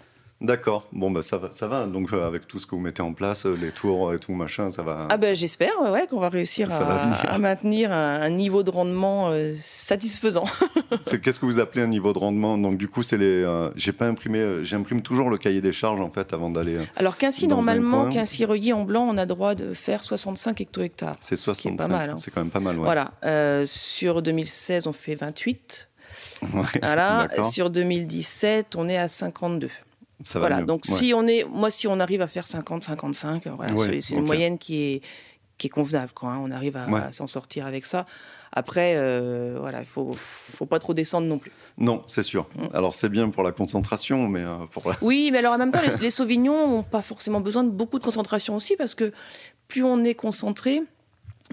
D'accord. Bon, bah ça va, ça va. Donc euh, avec tout ce que vous mettez en place, euh, les tours et tout machin, ça va. Ah ben j'espère ouais, qu'on va réussir va à, maintenir un, un niveau de rendement euh, satisfaisant. C'est qu'est-ce que vous appelez un niveau de rendement? Donc du coup, c'est les. j'ai pas imprimé. J'imprime toujours le cahier des charges en fait avant d'aller. Alors qu'ainsi, normalement, qu'ainsi reilly en blanc, on a droit de faire 65 hecto-hectares. C'est ce qui est 65. pas mal. hein. C'est quand même pas mal. Ouais. Voilà. Sur 2016, on fait 28. Ouais, Voilà. Sur 2017, on est à 52. Ça va Voilà. mieux. Donc Ouais. si on est, moi, si on arrive à faire 50, 55, voilà, Ouais, c'est- une moyenne qui est qui est convenable. Quoi, hein. On arrive à, Ouais. s'en sortir avec ça. Après, euh, voilà, il faut faut pas trop descendre non plus. Non, c'est sûr. Mm. Alors c'est bien pour la concentration, mais euh, pour la. Oui, mais alors en même temps, les, les sauvignons n'ont pas forcément besoin de beaucoup de concentration aussi, parce que plus on est concentré,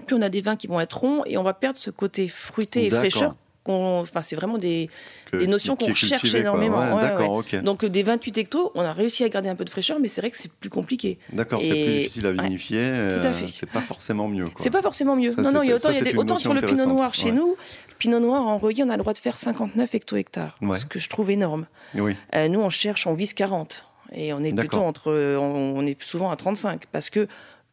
plus on a des vins qui vont être ronds, et on va perdre ce côté fruité et fraîcheur. Enfin, c'est vraiment des, que- des notions qu'on recherche énormément. Ouais, Ouais. Donc euh, des 28 hectos, on a réussi à garder un peu de fraîcheur, mais c'est vrai que c'est plus compliqué. D'accord, c'est plus difficile à vinifier. tout à euh, fait. C'est pas forcément mieux. C'est pas forcément mieux. Ça, non, non, il y a autant, y a des- sur le pinot noir chez nous, le pinot noir en reilly, on a le droit de faire 59 hecto-hectares, ce que je trouve énorme. Oui, Euh, nous, on cherche, on vise 40. Et on est plutôt entre. On, on est souvent à 35. Parce que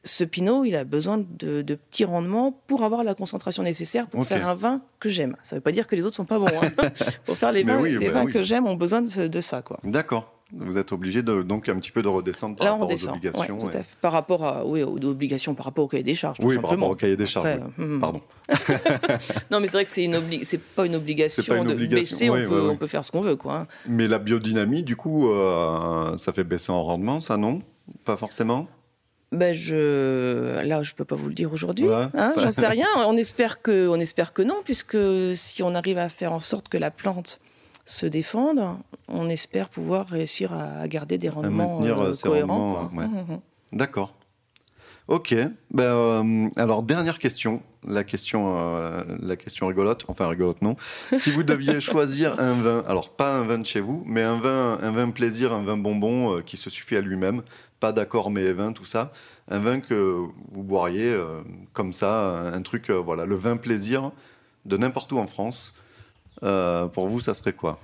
ce pinot, il a besoin de, de petits rendements pour avoir la concentration nécessaire pour faire un vin que j'aime. Ça ne veut pas dire que les autres sont pas bons. hein. pour faire les vins, oui, les bah vins oui. que j'aime ont besoin de, ça. Quoi. d'accord. Vous êtes obligé de, donc un petit peu de redescendre par Là, rapport aux obligations. ouais. Par rapport à, oui, aux obligations, par rapport au cahier des charges. Tout Oui, par rapport au cahier des charges. Après, oui. hum, Pardon. Non, mais c'est vrai que c'est une obli- c'est pas une obligation C'est pas une de obligation, baisser. peut, on peut faire ce qu'on veut, quoi. hein. Mais la biodynamie, du coup, euh, ça fait baisser en rendement, ça non? Pas forcément? Ben je, là, je peux pas vous le dire aujourd'hui. Ouais, hein, ça- J'en sais rien. On espère que, on espère que non, puisque si on arrive à faire en sorte que la plante se défende, on espère pouvoir réussir à garder des rendements euh, euh, cohérents. ouais. Mhm, mhm. D'accord. Ok. Ben, euh, alors, dernière question. La question, euh, la question rigolote. Enfin, rigolote, non. Si vous deviez choisir un vin, alors pas un vin de chez vous, mais un vin, un vin plaisir, un vin bonbon qui se suffit à lui-même, pas d'accord mais vin, tout ça. Un vin que vous boiriez euh, comme ça, un truc, euh, voilà, le vin plaisir de n'importe où en France. Euh, pour vous, ça serait quoi?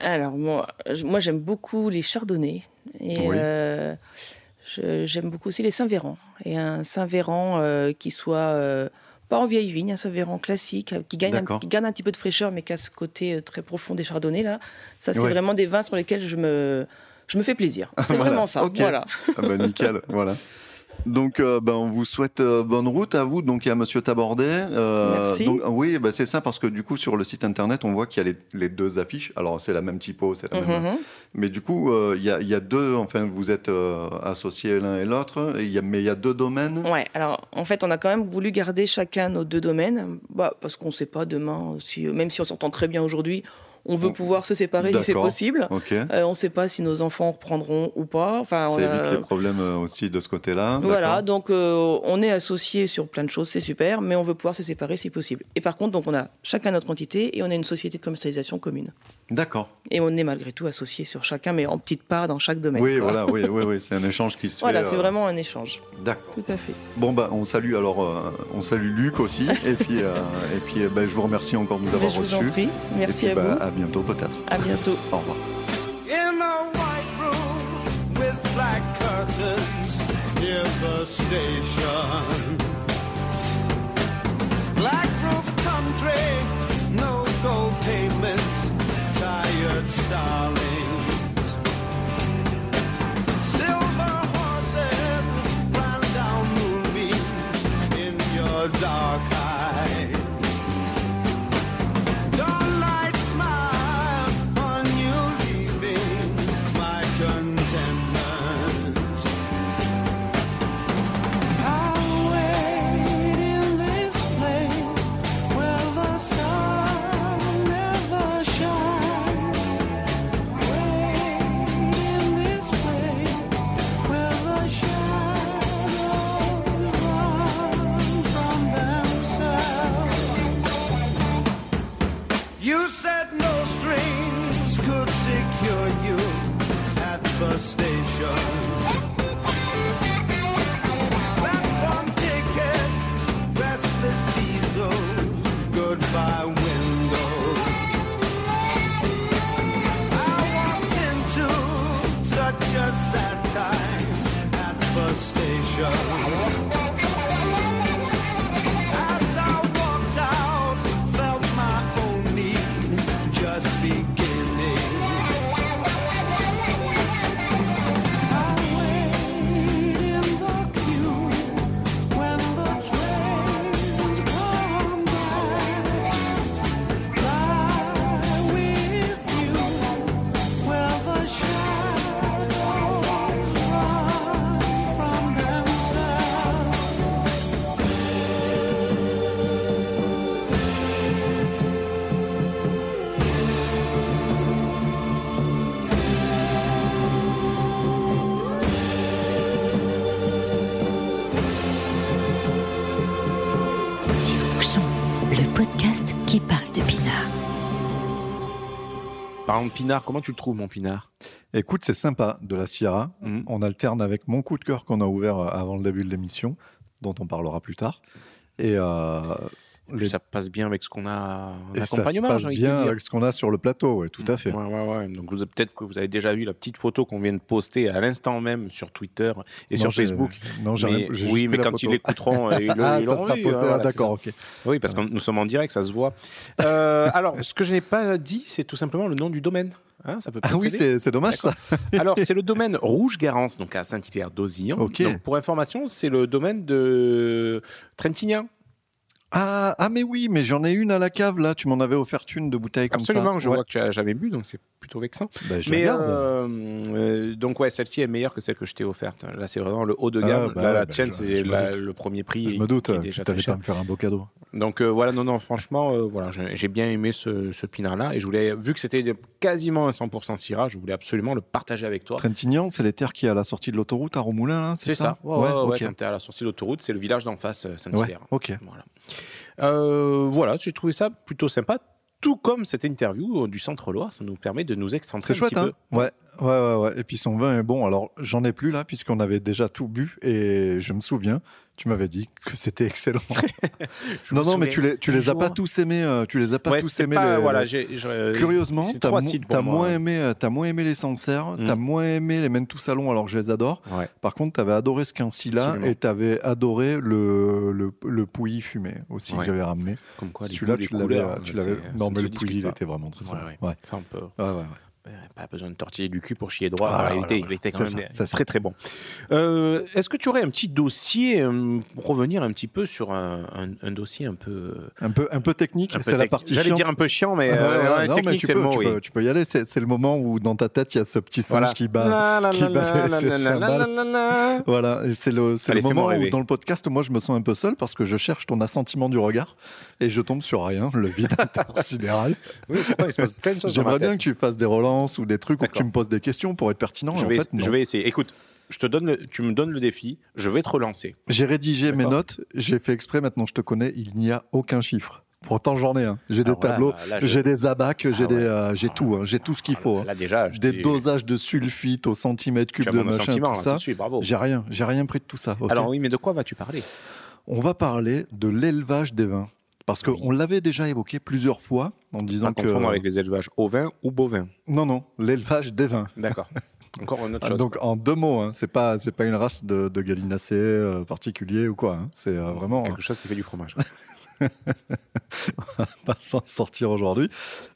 Alors moi, moi j'aime beaucoup les chardonnays et Oui. j'aime beaucoup aussi les Saint-Véran et un Saint-Véran qui soit pas en vieille vigne, un Saint-Véran classique qui gagne un, qui garde un petit peu de fraîcheur mais qui a ce côté très profond des chardonnays là. Ça c'est vraiment des vins sur lesquels je me je me fais plaisir. C'est Voilà, vraiment ça. Voilà. Ah bah nickel, voilà. Donc, euh, ben, on vous souhaite euh, bonne route à vous. Donc, y a Monsieur Tabordet. Euh, Merci. Donc, oui, bah, c'est ça parce que du coup, sur le site internet, on voit qu'il y a les, les deux affiches. Alors, c'est la même typo, c'est la même. Mhm. Mais du coup, il y, y a deux. Enfin, vous êtes associés l'un et l'autre. et Mais il y a deux domaines. Ouais, alors en fait, on a quand même voulu garder chacun nos deux domaines, bah, parce qu'on ne sait pas demain, si, même si on s'entend très bien aujourd'hui, On veut pouvoir se séparer si c'est possible. Euh, on ne sait pas si nos enfants reprendront ou pas. Enfin, on a- évite les problèmes euh, aussi de ce côté-là. Voilà, donc euh, on est associés sur plein de choses, c'est super, mais on veut pouvoir se séparer si possible. Et par contre, donc on a chacun notre entité et on a une société de commercialisation commune. D'accord. Et on est malgré tout associés sur chacun, mais en petites parts dans chaque domaine. Oui, quoi. voilà, oui, oui, oui, c'est un échange qui se Voilà, fait. c'est euh, vraiment un échange. D'accord. Tout à fait. Bon bah on salue alors on salue Luc aussi et puis et puis bah, je vous remercie encore de nous avoir je vous reçus. en prie. Merci puis, à bah, vous. À bientôt peut-être. À bientôt. Au revoir. in a white room with black curtains near the station. Station. Parlons de Pinard, comment tu le trouves, mon Pinard Écoute, c'est sympa de la Sierra. Mhm. On alterne avec mon coup de cœur qu'on a ouvert euh, avant le début de l'émission, dont on parlera plus tard. Et, euh, Ça passe bien avec ce qu'on a en et ça se accompagnement, passe bien avec ce qu'on a sur le plateau, ouais, tout à fait. Ouais, ouais, ouais. Donc peut-être que vous avez déjà vu la petite photo qu'on vient de poster à l'instant même sur Twitter et Non, sur Facebook. Non, j'ai Mais- oui, mais quand ils l'écouteront, ils ah, ça sera posté. ah, voilà, D'accord, ok. Oui, parce que nous sommes en direct, ça se voit. Euh, alors, ce que je n'ai pas dit, c'est tout simplement le nom du domaine. Hein, ça peut Ah oui, c'est dommage ça. Alors, c'est le domaine Rouge-Garance, donc à Saint-Hilaire-d'Auzillon. Ok. Donc, pour information, c'est le domaine de Trentignan. Ah, ah, mais oui, mais j'en ai une à la cave là. Tu m'en avais offert une de bouteille comme Absolument, ça. je Ouais. vois que tu as jamais bu, donc c'est plutôt vexant. Bah, je Mais euh, euh, donc ouais, celle-ci est meilleure que celle que je t'ai offerte. Là, c'est vraiment le haut de Ah, gamme. bah Là, la bah, tienne, je- c'est je le premier prix. je me doute tu n'allais pas me faire un beau cadeau. Donc euh, voilà, non, non, franchement, voilà, j'ai bien aimé ce, ce pinard-là et je voulais, vu que c'était quasiment un 100% Syrah, je voulais absolument le partager avec toi. Trentignan, c'est les terres qui à la sortie de l'autoroute à Romoulin, là, c'est C'est ça. Ouais, ouais, ouais, ok. quand t'es à la sortie de l'autoroute, c'est le village d'en face, Saint-Hilaire. ok. Voilà. Euh, voilà, j'ai trouvé ça plutôt sympa. Tout comme cette interview euh, du Centre Loire, ça nous permet de nous excentrer C'est un chouette, petit hein peu. ouais, ouais, ouais, ouais. Et puis son vin est bon. Alors, j'en ai plus là, puisqu'on avait déjà tout bu. Et je me souviens, tu m'avais dit que c'était excellent. Non, non, mais tu les, tu les as pas tous aimés. euh, tu les as pas Ouais, tous aimés. pas- les- voilà, les- j'ai- je- Curieusement, t'as mo- moi. moins aimé, euh, t'as moins aimé les Sancerres, Mm. t'as moins aimé les Mène tout salon alors que je les adore. Ouais. Par contre, t'avais adoré ce quincy-là Absolument. et t'avais adoré le, le, le pouilly fumé aussi Ouais. que j'avais ramené. Comme quoi, Celui-là, tu l'avais, ça Non, mais le pouilly, il était vraiment très très Ouais, ouais. Pas besoin de tortiller du cul pour chier droit. Ah, en réalité, il était quand même ça, c'est ça. très très bon. Euh, Est-ce que tu aurais un petit dossier euh, pour revenir un petit peu sur un, un- un dossier un peu. Un peu, un peu technique, c'est la partie J'allais dire un peu chiant, mais euh, ouais, non, mais technique, tu c'est peux, le mot. tu, oui. peux, tu peux y aller. C'est le moment où dans ta tête, il y a ce petit singe Voilà. qui bat. Voilà, c'est le, c'est le Allez, fais-moi moment où dans le podcast, moi je me sens un peu seul parce que je cherche ton assentiment du regard et je tombe sur rien, le vide intersidéral. Oui, pourtant, il se passe plein de choses dans ma J'aimerais bien que tu fasses des ou des trucs D'accord. tu me poses des questions pour être pertinent. Je en vais, fait, non. je vais essayer. Écoute, je te donne le- tu me donnes le défi, je vais te relancer. J'ai rédigé mes notes, j'ai fait exprès, maintenant je te connais, il n'y a aucun chiffre. Pourtant j'en ai un. J'ai des Alors là, tableaux, là, j'ai des abacs, j'ai Ah des, ouais. euh, j'ai Ah, tout, hein, j'ai tout ce qu'il Ah, faut. hein. Là, déjà, je Des dis- dosages de sulfite au centimètre cube de machin, tout là, ça. J'ai rien, j'ai rien pris de tout ça. Alors oui, mais de quoi vas-tu parler? On va parler de l'élevage des vins. Parce Oui. qu'on l'avait déjà évoqué plusieurs fois en disant Pas que. confondre avec les élevages ovins ou bovins. Non, non, l'élevage des vins. D'accord. Encore une autre Ah, chose. Donc en deux mots, hein, c'est pas c'est pas une race de, de gallinacés euh, particulier ou quoi. hein. C'est euh, vraiment Quelque chose qui fait du fromage. pas s'en sortir aujourd'hui.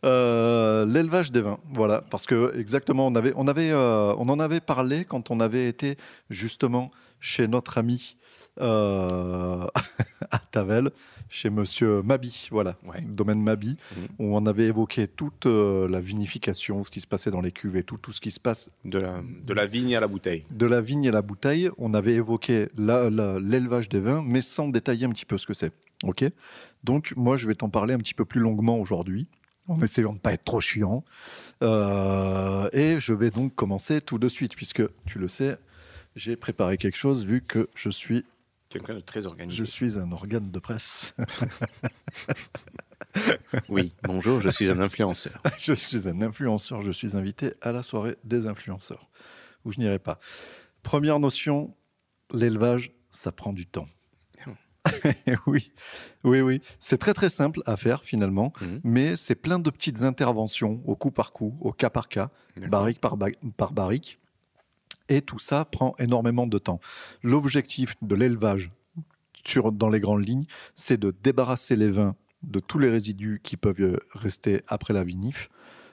Euh, L'élevage des vins, voilà, parce que exactement, on avait, on avait, euh, on en avait parlé quand on avait été justement chez notre ami euh, à Tavel, chez Monsieur Mabi, voilà, Ouais. domaine Mabi, Mhm. où on avait évoqué toute euh, la vinification, ce qui se passait dans les cuves et tout, tout ce qui se passe De la, de la vigne à la bouteille. de la vigne à la bouteille, on avait évoqué l'élevage des vins, mais sans détailler un petit peu ce que c'est. Ok? Donc, moi, je vais t'en parler un petit peu plus longuement aujourd'hui, en essayant de ne pas être trop chiant. Euh, et je vais donc commencer tout de suite, puisque tu le sais, j'ai préparé quelque chose vu que je suis, Quelqu'un de très organisé. je suis un organe de presse. Oui, bonjour, je suis un influenceur. je suis un influenceur, je suis invité à la soirée des influenceurs, où je n'irai pas. Première notion, l'élevage, ça prend du temps. oui, oui, oui. C'est très très simple à faire finalement, Mhm. mais c'est plein de petites interventions au coup par coup, au cas par cas, barrique par, ba- par barrique. Et tout ça prend énormément de temps. L'objectif de l'élevage dans les grandes lignes, c'est de débarrasser les vins de tous les résidus qui peuvent euh, rester après la vinif,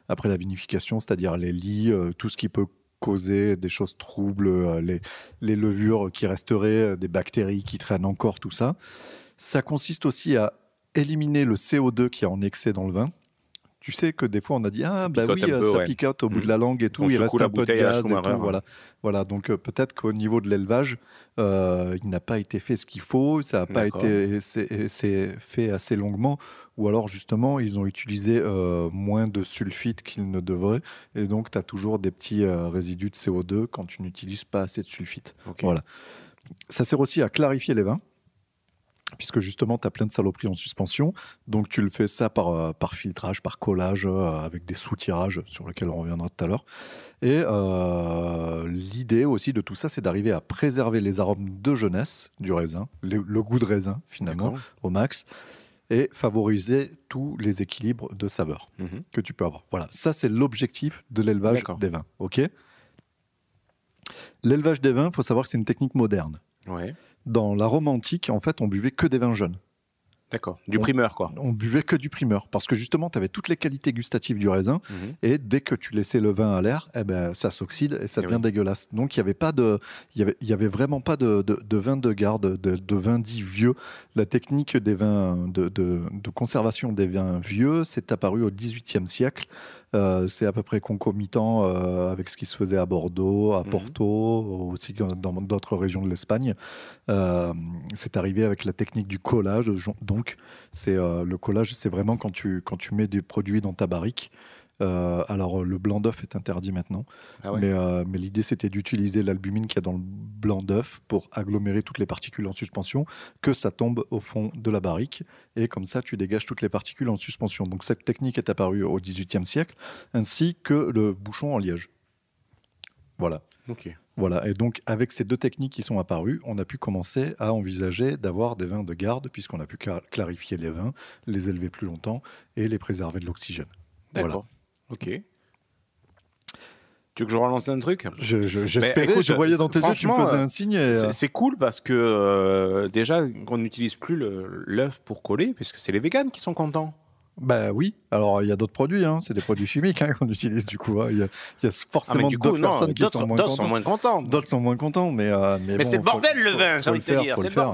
après la vinification, c'est-à-dire les lits, euh, tout ce qui peut causer des choses troubles, euh, les, les levures qui resteraient, des bactéries qui traînent encore, tout ça. Ça consiste aussi à éliminer le CO2 qui est en excès dans le vin. Tu sais que des fois on a dit ah bah oui peu, ça ouais. picote au bout de la langue et tout On il reste un peu de gaz et tout voilà. Voilà donc euh, peut-être qu'au niveau de l'élevage euh, il n'a pas été fait ce qu'il faut ça n'a pas été c'est fait assez longuement ou alors justement ils ont utilisé euh, moins de sulfite qu'ils ne devraient et donc tu as toujours des petits euh, résidus de CO2 quand tu n'utilises pas assez de sulfite. Voilà. Ça sert aussi à clarifier les vins, puisque justement, tu as plein de saloperies en suspension. Donc, tu le fais ça par, euh, par filtrage, par collage, euh, avec des soutirages sur lesquels on reviendra tout à l'heure. Et euh, l'idée aussi de tout ça, c'est d'arriver à préserver les arômes de jeunesse du raisin, le, le goût de raisin finalement, au max, et favoriser tous les équilibres de saveurs Mhm. que tu peux avoir. Voilà, ça c'est l'objectif de l'élevage des vins. Ok? L'élevage des vins, il faut savoir que c'est une technique moderne. Ouais. Dans la Rome antique, en fait, on buvait que des vins jeunes. D'accord. Du On- primeur, quoi. On buvait que du primeur parce que justement, tu avais toutes les qualités gustatives du raisin Mhm. et dès que tu laissais le vin à l'air, eh ben, ça s'oxyde et ça Eh devient oui. dégueulasse. Donc, il y avait pas de, il y avait, y avait vraiment pas de, de, de vin de garde, de, de vin dit vieux. La technique des vins de, de, de conservation des vins vieux, c'est apparu au XVIIIe siècle. Euh, c'est à peu près concomitant euh, avec ce qui se faisait à Bordeaux, à Mhm. Porto, aussi dans d'autres régions de l'Espagne. Euh, c'est arrivé avec la technique du collage. Donc, c'est le collage, c'est vraiment quand tu, quand tu mets des produits dans ta barrique. Euh, alors, le blanc d'œuf est interdit maintenant, Ah ouais. mais, euh, mais l'idée c'était d'utiliser l'albumine qu'il y a dans le blanc d'œuf pour agglomérer toutes les particules en suspension, que ça tombe au fond de la barrique, et comme ça tu dégages toutes les particules en suspension. Donc cette technique est apparue au XVIIIe siècle, ainsi que le bouchon en liège. Voilà. Ok. Voilà, et donc avec ces deux techniques qui sont apparues, on a pu commencer à envisager d'avoir des vins de garde, puisqu'on a pu cla- clarifier les vins, les élever plus longtemps et les préserver de l'oxygène. Voilà. Ok. Tu veux que je relance un truc? Je- je- J'espérais, écoute, je voyais dans tes yeux, tu me faisais un signe. Et, C'est euh, c'est cool parce que euh, déjà, on n'utilise plus l'œuf pour coller, puisque c'est les véganes qui sont contents. Bah oui, alors il y a d'autres produits, hein. c'est des produits chimiques hein, qu'on utilise du coup. hein. Il y, y a Ah, forcément coup, d'autres personnes qui sont moins d'autres sont moins contents. D'autres sont moins contents, mais euh, mais, Mais bon, c'est le faut- bordel le vin, j'ai envie de te dire, c'est le le faire.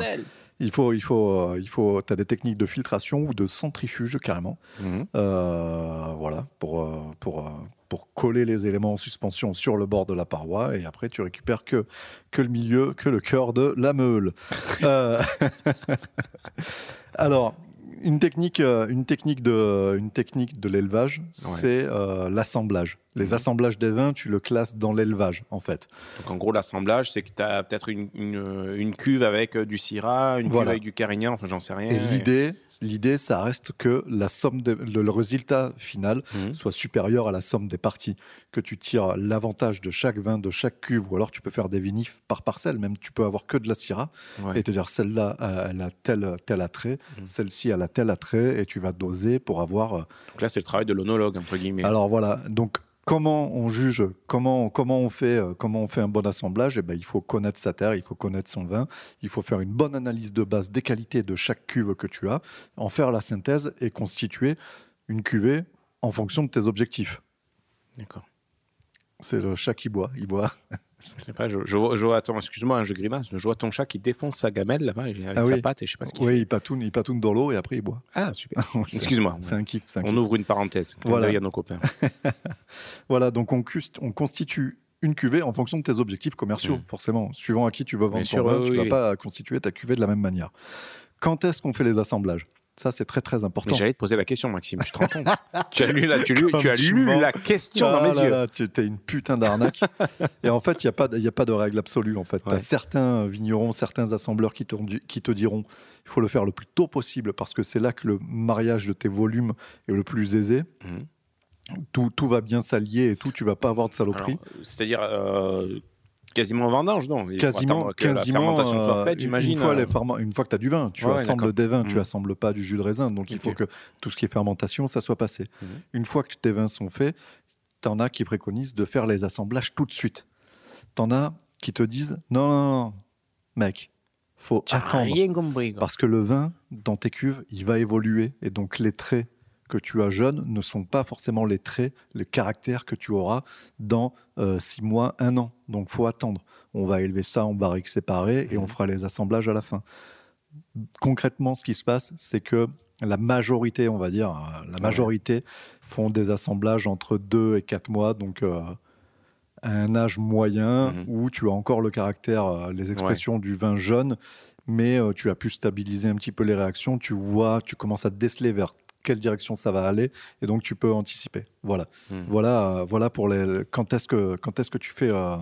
Il faut, il faut, euh, il faut. T'as des techniques de filtration ou de centrifuge carrément, Mhm. euh, voilà, pour euh, pour pour coller les éléments en suspension sur le bord de la paroi et après tu récupères que que le milieu, que le cœur de la meule. Euh, Alors. Une technique, une technique de, une technique de l'élevage, c'est euh, l'assemblage. Les Mhm. assemblages des vins, tu le classes dans l'élevage, en fait. Donc en gros, l'assemblage, c'est que tu as peut-être une, une, une cuve avec euh, du Syrah, une cuve avec du Carignan, enfin j'en sais rien. Et l'idée, l'idée, ça reste que la somme, de- le, le résultat final Mhm. soit supérieur à la somme des parties. Que tu tires l'avantage de chaque vin, de chaque cuve, ou alors tu peux faire des vinifs par parcelle. Même tu peux avoir que de la Syrah Ouais. et te dire celle-là, euh, elle a tel, tel attrait, Mhm. celle-ci, elle a tel attrait, et tu vas doser pour avoir. euh, Donc là, c'est le travail de l'onologue, entre guillemets. Alors voilà, donc comment on juge, comment, comment, on, fait, euh, comment on fait un bon assemblage eh ben, Il faut connaître sa terre, il faut connaître son vin, il faut faire une bonne analyse de base des qualités de chaque cuve que tu as, en faire la synthèse et constituer une cuvée en fonction de tes objectifs. D'accord. C'est le chat qui boit, il boit. Pas, je, je vois, je vois- attends, excuse-moi, hein, je grimace, je vois ton chat qui défonce sa gamelle là-bas avec Ah sa oui. patte et je sais pas ce qu'il Oui, fait. il patoune, il patoune dans l'eau et après il boit. Ah, super. Excuse-moi. C'est un kiff. un On kiff. ouvre une parenthèse. Voilà. d'œil à nos copains. Voilà, donc on, constitue une cuvée en fonction de tes objectifs commerciaux, Mm. forcément. Suivant à qui tu veux vendre ton sûr, vin, oui, tu oui, vas pas constituer ta cuvée de la même manière. Quand est-ce qu'on fait les assemblages? Ça, c'est très très important. J'allais te poser la question, Maxime, tu te rends compte Tu as lu, la, tu, lu- Comme tu as tu lu mens. la question Ah dans mes là yeux. là, tu es une putain d'arnaque. et en fait, il n'y a, pas de- y a pas de règle absolue. En fait. Ouais. as certains vignerons, certains assembleurs qui te, qui te diront il faut le faire le plus tôt possible parce que c'est là que le mariage de tes volumes est le plus aisé. Mhm. Tout, tout va bien s'allier et tout, tu vas pas avoir de saloperie. C'est-à-dire euh, quasiment vendange, non? Il quasiment, que quasiment la fermentation soit euh, faite, une- j'imagine. Une fois, euh, une fois que tu as du vin, tu Ouais, assembles des vins, tu Mhm. assembles pas du jus de raisin. Donc il faut que tout ce qui est fermentation, ça soit passé. Mhm. Une fois que tes vins sont faits, tu en as qui préconisent de faire les assemblages tout de suite. Tu en as qui te disent non, non, non, mec, faut attendre. rien compris. Parce que le vin, dans tes cuves, il va évoluer. Et donc, les traits que tu as jeunes ne sont pas forcément les traits, les caractères que tu auras dans euh, six mois, un an. Donc, faut attendre. On va élever ça en barriques séparées et on fera les assemblages à la fin. Concrètement, ce qui se passe, c'est que la majorité, on va dire, euh, la majorité font des assemblages entre deux et quatre mois. Donc, euh, à un âge moyen Mhm. où tu as encore le caractère, les expressions du vin jeune, mais euh, tu as pu stabiliser un petit peu les réactions. Tu vois, tu commences à te déceler vers quelle direction ça va aller, et donc tu peux anticiper. Voilà, Mhm. voilà, euh, voilà pour les. Quand est-ce que quand est-ce que tu fais euh,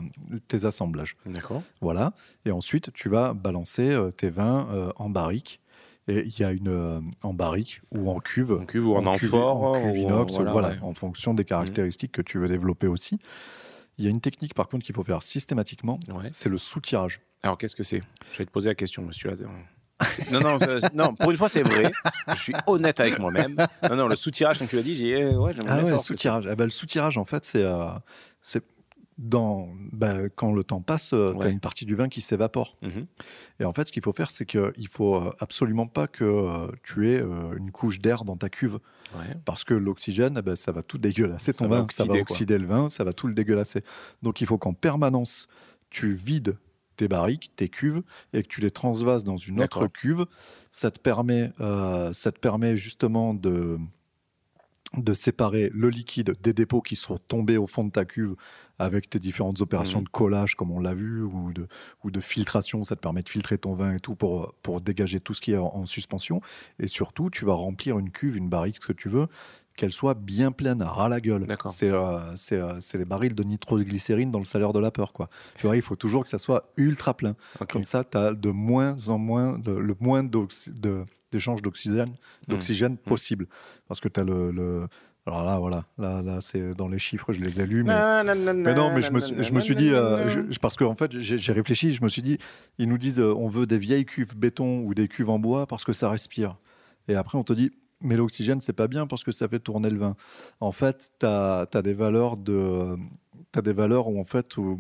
tes assemblages D'accord. Voilà, et ensuite tu vas balancer euh, tes vins en barrique. Et il y a une en barrique ou en cuve, En cuve ou en cuve- amphore. en cuve ou en- inox, voilà, voilà, ouais. en fonction des caractéristiques que tu veux développer aussi. Il y a une technique par contre qu'il faut faire systématiquement, Ouais. c'est le sous-tirage. Alors, qu'est-ce que c'est? Je vais te poser la question, monsieur. Non, non, non, pour une fois, c'est vrai. Je suis honnête avec moi-même. Non, non, le sous-tirage, comme tu l'as dit, j'ai eh, ouais, Ah bien ouais, le sous-tirage. Eh ben, le sous-tirage, en fait, c'est euh, c'est dans ben, quand le temps passe, tu as une partie du vin qui s'évapore. Mhm. Et en fait, ce qu'il faut faire, c'est qu'il faut euh, absolument pas que euh, tu aies euh, une couche d'air dans ta cuve, Ouais. parce que l'oxygène, ben, ça va tout dégueulasser Ça ton va vin, ça va oxyder, quoi. oxyder le vin, ça va tout le dégueulasser. Donc, il faut qu'en permanence, tu vides tes barriques, tes cuves, et que tu les transvases dans une autre cuve. Ça te permet, euh, ça te permet justement de de séparer le liquide des dépôts qui sont tombés au fond de ta cuve avec tes différentes opérations Mhm. de collage, comme on l'a vu, ou de, ou de filtration. Ça te permet de filtrer ton vin et tout pour, pour dégager tout ce qui est en, en suspension. Et surtout, tu vas remplir une cuve, une barrique, ce que tu veux, qu'elle soit bien pleine, ras la gueule. C'est euh, euh, c'est les barils de nitroglycérine dans le salaire de la peur. Quoi. Tu vois, il faut toujours que ça soit ultra plein. Comme ça, tu as de moins en moins, de- le moins d'oxy- de- d'échange d'oxygène, Mmh. d'oxygène possible. Parce que tu as le, le- Alors là, voilà, là, là c'est dans les chiffres, je les ai lus. Mais, mais non, mais je me, suis- je me suis dit, euh, je- parce qu'en fait, j'ai j'ai réfléchi, je me suis dit, ils nous disent, euh, on veut des vieilles cuves béton ou des cuves en bois parce que ça respire. Et après, on te dit, mais l'oxygène, c'est pas bien parce que ça fait tourner le vin. En fait, tu as, des valeurs de, t'as des valeurs où, en fait, où-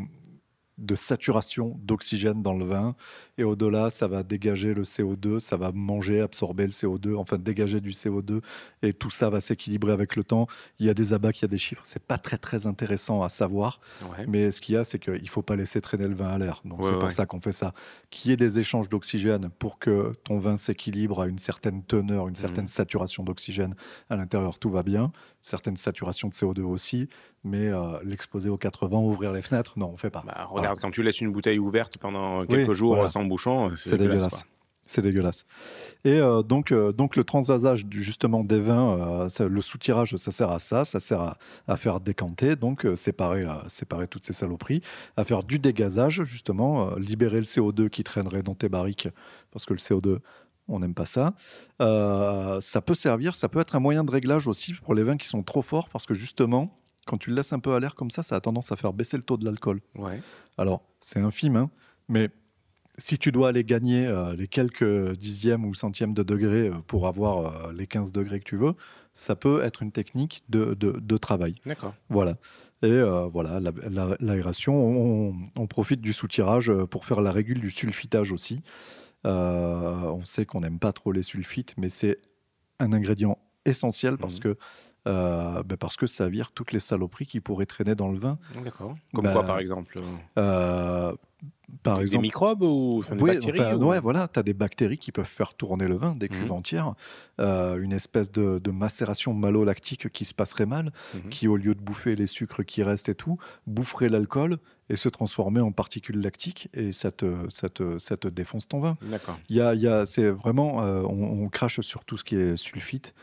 de saturation d'oxygène dans le vin et au-delà, ça va dégager le CO2, ça va manger, absorber le CO2, enfin dégager du CO2, et tout ça va s'équilibrer avec le temps. Il y a des abats, il y a des chiffres, c'est pas très très intéressant à savoir, Ouais. mais ce qu'il y a, c'est qu'il faut pas laisser traîner le vin à l'air. Donc Ouais, c'est pour ça qu'on fait ça. Qu'il y ait des échanges d'oxygène pour que ton vin s'équilibre à une certaine teneur, une certaine Mhm. saturation d'oxygène à l'intérieur, tout va bien. Certaine saturation de CO2 aussi, mais euh, l'exposer aux 80, ouvrir les fenêtres, non, on fait pas. Bah, regarde, quand tu laisses une bouteille ouverte pendant quelques jours voilà. sans bouchon, c'est dégueulasse. C'est dégueulasse. Et euh, donc, euh, donc le transvasage du, justement des vins, euh, ça- le soutirage, ça sert à ça, ça sert à, à faire décanter, donc euh, séparer, euh, séparer toutes ces saloperies, à faire du dégazage justement, euh, libérer le CO2 qui traînerait dans tes barriques, parce que le CO2, on n'aime pas ça. Euh, ça peut servir, ça peut être un moyen de réglage aussi pour les vins qui sont trop forts, parce que justement, quand tu le laisses un peu à l'air comme ça, ça a tendance à faire baisser le taux de l'alcool. Ouais. Alors, c'est infime, hein, mais si tu dois aller gagner euh, les quelques dixièmes ou centièmes de degré euh, pour avoir euh, les 15 degrés que tu veux, ça peut être une technique de, de- de travail. D'accord. Voilà. Et euh, voilà, la- la- l'aération, on, on profite du soutirage pour faire la régule du sulfitage aussi. On sait qu'on n'aime pas trop les sulfites, mais c'est un ingrédient essentiel parce Mhm. que euh, ben parce que ça vire toutes les saloperies qui pourraient traîner dans le vin. D'accord. Comme Bah, quoi, par exemple Euh, par Des exemple, microbes ou enfin, des oui, bactéries enfin, ou- ouais, voilà, tu as des bactéries qui peuvent faire tourner le vin, des cuves Mhm. entières, euh, une espèce de, de macération malolactique qui se passerait mal, Mhm. qui au lieu de bouffer les sucres qui restent et tout, boufferait l'alcool et se transformer en particules lactiques et ça te, ça te, ça te défonce ton vin. D'accord. Il y a, y a- c'est vraiment, euh, on, on crache sur tout ce qui est sulfite.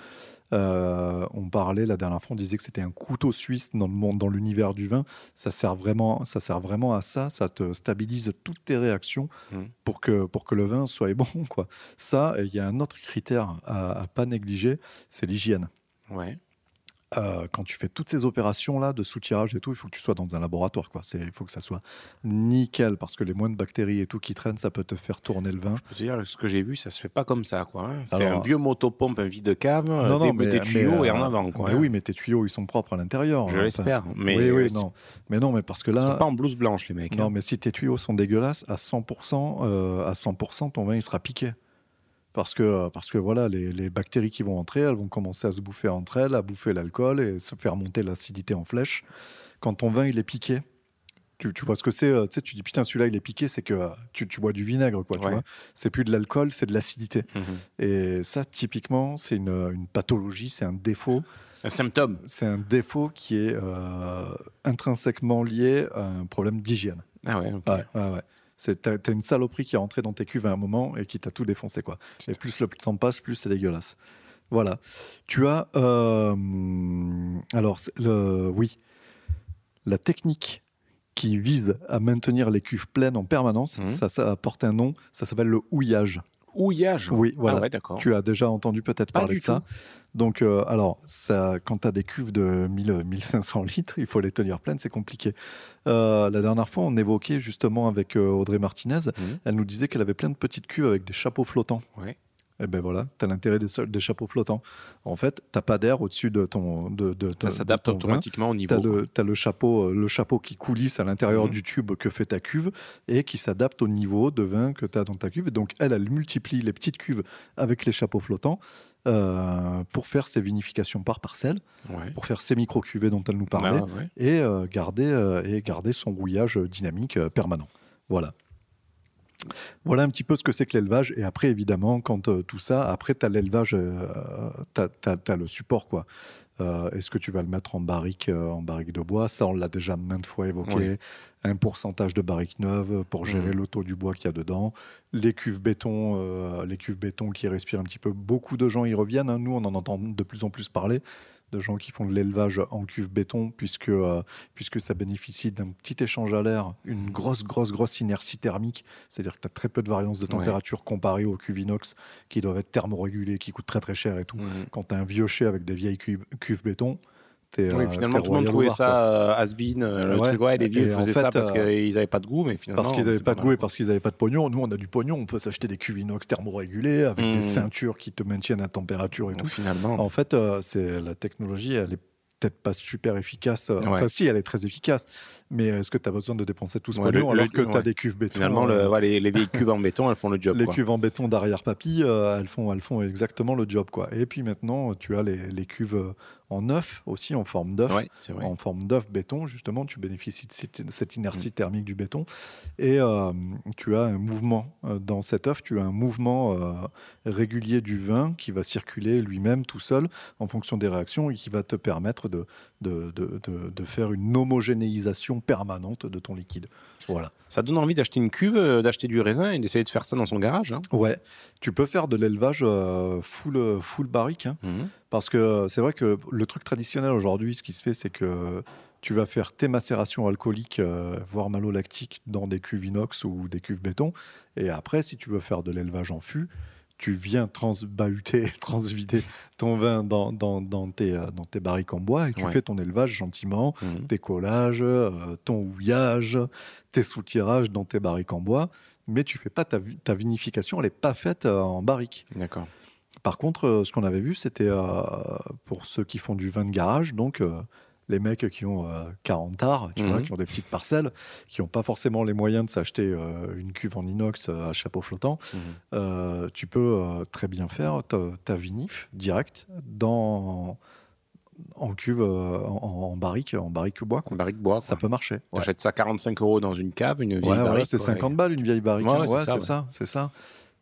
Euh, on parlait la dernière fois, on disait que c'était un couteau suisse dans le monde, dans l'univers du vin. Ça sert vraiment, ça sert vraiment à ça. Ça te stabilise toutes tes réactions Mhm. pour que pour que le vin soit bon, quoi. Ça, il y a un autre critère à, à pas négliger, c'est l'hygiène. Ouais. Euh, quand tu fais toutes ces opérations là de soutirage et tout, il faut que tu sois dans un laboratoire, quoi. Il faut que ça soit nickel parce que les moindres bactéries et tout qui traînent, ça peut te faire tourner le vin. Je peux te dire, ce que j'ai vu, ça se fait pas comme ça, quoi. hein. C'est un vieux motopompe, un vide-cave, Non, des, non, mais- des tuyaux mais, et en euh, avant, quoi. mais hein. oui, mais tes tuyaux, ils sont propres à l'intérieur. Je hein, l'espère. Mais oui, euh, oui, non. Mais non, mais parce que Ils sont là, pas en blouse blanche, les mecs. non, hein. mais si tes tuyaux sont dégueulasses, à 100%, euh, à 100%, ton vin, il sera piqué. Parce que, parce que voilà, les, les bactéries qui vont entrer, elles vont commencer à se bouffer entre elles, à bouffer l'alcool et se faire monter l'acidité en flèche. Quand ton vin, il est piqué, tu, tu vois ce que c'est euh, Tu sais, tu dis putain, celui-là, il est piqué, c'est que euh, tu, tu bois du vinaigre, quoi. Tu Ouais. vois c'est plus de l'alcool, c'est de l'acidité. Mhm. Et ça, typiquement, c'est une, une pathologie, c'est un défaut. Un symptôme. C'est un défaut qui est euh, intrinsèquement lié à un problème d'hygiène. Ah ouais, ok. Ouais, ouais, ouais. C'est, t'as, une saloperie qui est entrée dans tes cuves à un moment et qui t'a tout défoncé, quoi. Et plus le temps passe, plus c'est dégueulasse. Voilà. Tu as. euh, alors, le, oui. La technique qui vise à maintenir les cuves pleines en permanence, Mhm. ça, ça apporte un nom, ça s'appelle le houillage. Houillage. Oui, voilà. Ah ouais, d'accord. Tu as déjà entendu peut-être parler de ça. Donc, euh, alors, ça, quand tu as des cuves de 1000, 1500 litres, il faut les tenir pleines, c'est compliqué. Euh, la dernière fois, on évoquait justement avec euh, Audrey Martinez, Mhm. elle nous disait qu'elle avait plein de petites cuves avec des chapeaux flottants. Ouais. Et ben voilà, tu as l'intérêt des, des chapeaux flottants. En fait, tu pas d'air au-dessus de ton. De, de, Ça s'adapte vin. automatiquement au niveau. Tu as, le, t'as le chapeau, euh, le chapeau qui coulisse à l'intérieur Mhm. du tube que fait ta cuve et qui s'adapte au niveau de vin que tu as dans ta cuve. Et donc, elle, elle multiplie les petites cuves avec les chapeaux flottants euh, pour faire ses vinifications par parcelle, Ouais. pour faire ces micro-cuvées dont elle nous parlait Ah ouais. et, euh, garder, euh, et garder son rouillage dynamique permanent. Voilà. Voilà un petit peu ce que c'est que l'élevage. Et après, évidemment, quand euh, tout ça, après, tu as l'élevage, tu as, le support. quoi. Euh, Est-ce que tu vas le mettre en barrique, euh, en barrique de bois? Ça, on l'a déjà maintes fois évoqué. Oui. Un pourcentage de barrique neuve pour gérer Mhm. le taux du bois qu'il y a dedans. Les cuves béton, euh, les cuves béton qui respirent un petit peu. Beaucoup de gens y reviennent. hein. Nous, on en entend de plus en plus parler de gens qui font de l'élevage en cuve béton, puisque, euh, puisque ça bénéficie d'un petit échange à l'air, une grosse, grosse, grosse inertie thermique. C'est-à-dire que tu as très peu de variance de Ouais. température comparée aux cuves inox qui doivent être thermorégulées, qui coûtent très très cher et tout. Mhm. Quand tu as un vieux chai avec des vieilles cuves, cuves béton, t'es. Oui, euh, finalement, tout le monde trouvait ça euh, has-been. euh, le Ouais. truc, ouais, les vieux faisaient fait, ça parce qu'ils n'avaient pas de goût, mais finalement. Parce qu'ils n'avaient pas de goût et parce qu'ils n'avaient pas de pognon. Nous, on a du pognon, on peut s'acheter des cuves inox thermorégulées avec des ceintures qui te maintiennent à température et Donc, tout. finalement. En fait, c'est la technologie, elle est peut-être pas super efficace. Ouais. Enfin, si, elle est très efficace. Mais est-ce que tu as besoin de dépenser tout ce Ouais, pognon le- alors le- que tu as ouais. des cuves béton Finalement, euh, le, les, les vieilles cuves en béton, elles font le job. les quoi. cuves en béton d'arrière papy, euh, elles, font, elles font exactement le job. Quoi. Et puis maintenant, tu as les, les cuves en œuf aussi, en forme d'œuf. Ouais. En forme d'œuf béton, justement, tu bénéficies de cette, cette Mm. inertie thermique du béton. Et euh, tu as un mouvement euh, dans cet œuf, tu as un mouvement euh, régulier du vin qui va circuler lui-même tout seul en fonction des réactions et qui va te permettre de, de, de- de- de faire une homogénéisation permanente de ton liquide. Voilà. Ça donne envie d'acheter une cuve, euh, d'acheter du raisin et d'essayer de faire ça dans son garage. hein. Ouais, tu peux faire de l'élevage euh, full, euh, full barrique. hein. Mhm. Parce que c'est vrai que le truc traditionnel aujourd'hui, ce qui se fait, c'est que tu vas faire tes macérations alcooliques, euh, voire malolactiques, dans des cuves inox ou des cuves béton. Et après, si tu veux faire de l'élevage en fût, tu viens transbahuter, transvider ton vin dans, dans, dans tes, euh, dans tes barriques en bois et tu Ouais. fais ton élevage gentiment, Mhm. tes collages, euh, ton houillage, tes soutirages dans tes barriques en bois. Mais tu fais pas ta, vi- ta vinification, elle n'est pas faite euh, en barrique. D'accord. Par contre, euh, ce qu'on avait vu, c'était pour ceux qui font du vin de garage, donc les mecs qui ont euh, 40 arts, tu Mhm. vois, qui ont des petites parcelles, qui n'ont pas forcément les moyens de s'acheter euh, une cuve en inox euh, à chapeau flottant, Mhm. euh, tu peux très bien faire ta, vinif direct dans en cuve, euh, en, en barrique, en barrique bois. quoi. Une barrique bois. Ça peut marcher. Ouais. T'achètes ça 45 euros dans une cave, une vieille Ouais, barrique. c'est quoi, 50 balles une vieille barrique. Ouais, hein. ouais, c'est Ouais, ça, c'est ouais. ça,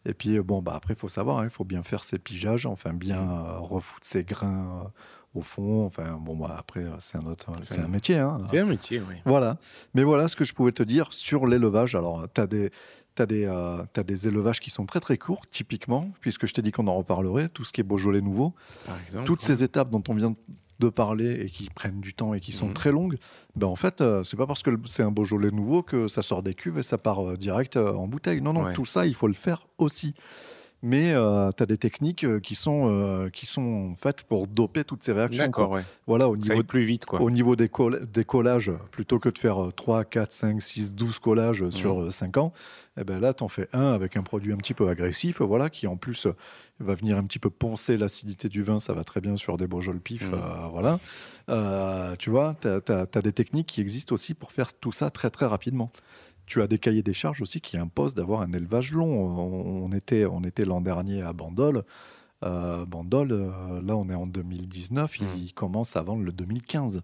c'est. Et puis bon, bah après, il faut savoir, il faut bien faire ses pigeages, enfin bien euh, refoutre ses grains euh, au fond. Enfin bon, bah après, euh, c'est un autre, C'est c'est un métier. hein. C'est un métier, oui. Voilà. Mais voilà ce que je pouvais te dire sur l'élevage. Alors, tu as des. T'as des, euh, des élevages qui sont très très courts, typiquement, puisque je t'ai dit qu'on en reparlerait, tout ce qui est Beaujolais nouveau. Par exemple. Toutes ces étapes dont on vient de parler et qui prennent du temps et qui sont Mhm. très longues, ben en fait, euh, c'est pas parce que c'est un Beaujolais nouveau que ça sort des cuves et ça part euh, direct euh, en bouteille. Non, non, Ouais. tout ça, il faut le faire aussi. Mais tu as des techniques euh, qui sont, euh, qui sont faites pour doper toutes ces réactions. D'accord, ouais. Voilà, au niveau, plus vite, quoi. au niveau des, coll- des collages, plutôt que de faire euh, 3, 4, 5, 6, 12 collages sur 5 ans, eh ben là, tu en fais un avec un produit un petit peu agressif, voilà, qui en plus euh, va venir un petit peu poncer l'acidité du vin. Ça va très bien sur des Beaujolais pif. Euh, voilà. Euh, tu vois, tu as, des techniques qui existent aussi pour faire tout ça très, très rapidement. Tu as des cahiers des charges aussi qui imposent d'avoir un élevage long. On, on était, on était l'an dernier à Bandol. Euh, Bandol, euh, là, on est en 2019. Mhm. Ils commencent à vendre le 2015.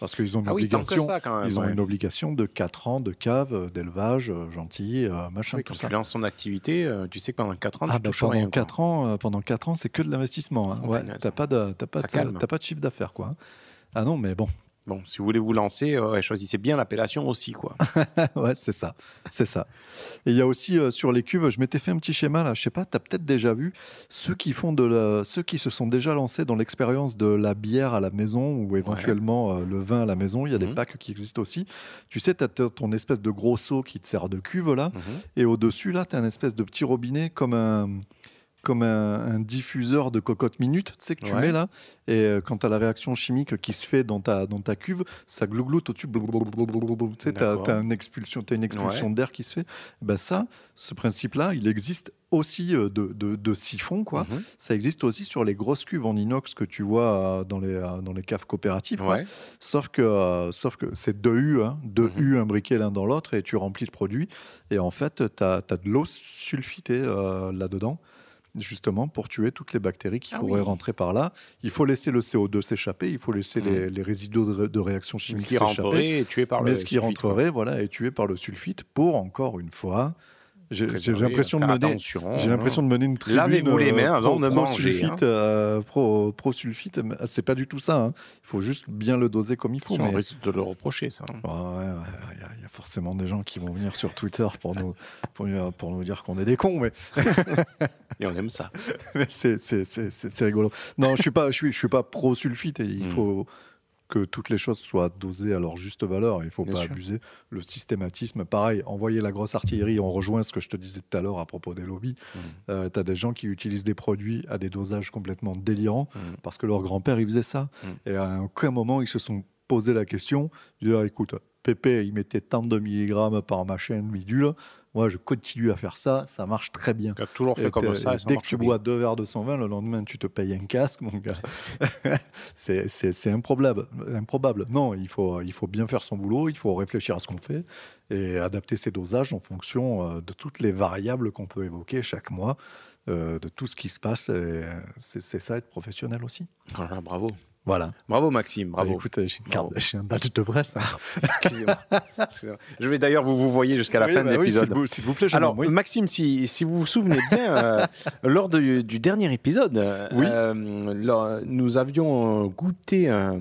Parce qu'ils ont une Ah oui, obligation. ça, quand même. Ils ont ouais. une obligation de 4 ans de cave, euh, d'élevage, gentil, machin, Oui, tout quand ça. tu lances ton activité, tu sais que pendant 4 ans, Ah, tu bah, touches pendant, rien. quoi. 4 ans, pendant 4 ans, c'est que de l'investissement. hein. Ouais, punaise. t'as pas de, pas, de, pas de chiffre d'affaires, quoi. Ah non, mais bon, Bon, si vous voulez vous lancer, euh, choisissez bien l'appellation aussi, quoi. ouais, c'est ça, c'est ça. Et il y a aussi euh, sur les cuves, je m'étais fait un petit schéma là, je sais pas, tu as peut-être déjà vu ceux qui font de la- ceux qui se sont déjà lancés dans l'expérience de la bière à la maison ou éventuellement euh, le vin à la maison, il y a des Mhm. packs qui existent aussi. Tu sais, tu as ton espèce de gros seau qui te sert de cuve là Mhm. et au-dessus là, tu as un espèce de petit robinet comme un comme un, un diffuseur de cocotte minute, tu sais, que tu Ouais. mets là, et euh, quand tu as la réaction chimique qui se fait dans ta, dans ta cuve, ça glougloute au-dessus, tu sais, tu D'accord. as, une expulsion, une expulsion d'air qui se fait. Ben ça, ce principe-là, il existe aussi euh, de, de, de siphon, quoi. Mhm. Ça existe aussi sur les grosses cuves en inox que tu vois euh, dans les, euh, dans les caves coopératives. quoi. Sauf que, euh, sauf que c'est deux U, hein, deux Mhm. U imbriqués l'un dans l'autre et tu remplis le produit. Et en fait, tu as, de l'eau sulfitée euh, là-dedans, justement pour tuer toutes les bactéries qui Ah pourraient oui. rentrer par là. Il faut laisser le CO2 s'échapper, il faut laisser Mhm. les, les résidus de, ré- de réaction Ce chimique qui s'échapper. rentrerait est tué par le Mais ce qui sulfite, quoi. rentrerait voilà, est tué par le sulfite pour, encore une fois, j'ai Préserver, l'impression de mener... J'ai hein. l'impression de mener une tribune. Lavez-vous les mains avant de manger, Pro-sulfite, hein. euh, pro, pro-sulfite, mais c'est pas du tout ça. hein. Il faut juste bien le doser comme il faut. On risque de le reprocher, ça. Ouais, ouais, ouais, forcément des gens qui vont venir sur Twitter pour nous, pour, nous- pour nous dire qu'on est des cons, mais, Et on aime ça. mais c'est, rigolo. Non, je suis pas, je suis, je suis pas pro-sulfite et il Mm. faut que toutes les choses soient dosées à leur juste valeur. Il faut Bien pas sûr. abuser. Le systématisme, pareil, envoyer la grosse artillerie, on rejoint ce que je te disais tout à l'heure à propos des lobbies. Mm. tu as des gens qui utilisent des produits à des dosages complètement délirants Mm. parce que leur grand-père, il faisait ça. Mm. Et à aucun moment, ils se sont posé la question dire écoute, Pépé, il mettait tant de milligrammes par machin, bidule. Moi, je continue à faire ça, ça marche très bien. Tu as toujours fait Et comme ça. et ça dès que tu bien. bois deux verres de 120, le lendemain, tu te payes un casque, mon gars. c'est improbable. improbable. Non, il faut, il faut bien faire son boulot, il faut réfléchir à ce qu'on fait et adapter ses dosages en fonction euh, de toutes les variables qu'on peut évoquer chaque mois, euh, de tout ce qui se passe. euh, C'est ça, être professionnel aussi. Bravo. Voilà. Bravo Maxime, bravo. Bah, écoute, j'ai une un badge de presse. hein. Excusez-moi. Je vais d'ailleurs vous vous voyez jusqu'à la Oui, fin bah de oui, l'épisode. s'il vous- S'il vous plaît, Alors, oui. Maxime, si, si vous vous souvenez bien, euh, lors de- du dernier épisode, euh, Oui. euh, lors- nous avions goûté euh,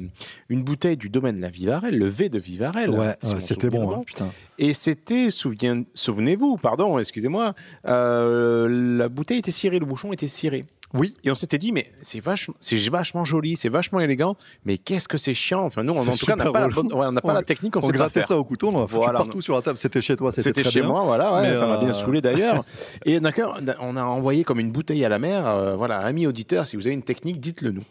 une bouteille du domaine de la Vivarelle, le V de Vivarelle. Ouais, si c'était bon, hein, putain. Et c'était, souvenez-vous, pardon, excusez-moi, la bouteille était cirée, le bouchon était ciré. Oui. Et on s'était dit, mais c'est vachement, c'est vachement joli, c'est vachement élégant, mais qu'est-ce que c'est chiant. Enfin, nous, on- en tout cas, on n'a pas, la, bonne- ouais, on n'a pas la technique, on, On sait grattait ça au couteau, on l'a foutu Voilà. partout sur la table. C'était chez toi, c'était C'était chez bien. moi, voilà, ouais, ça m'a bien euh, saoulé d'ailleurs. Et d'accord, on a envoyé comme une bouteille à la mer. euh, voilà, amis auditeurs, si vous avez une technique, dites-le nous.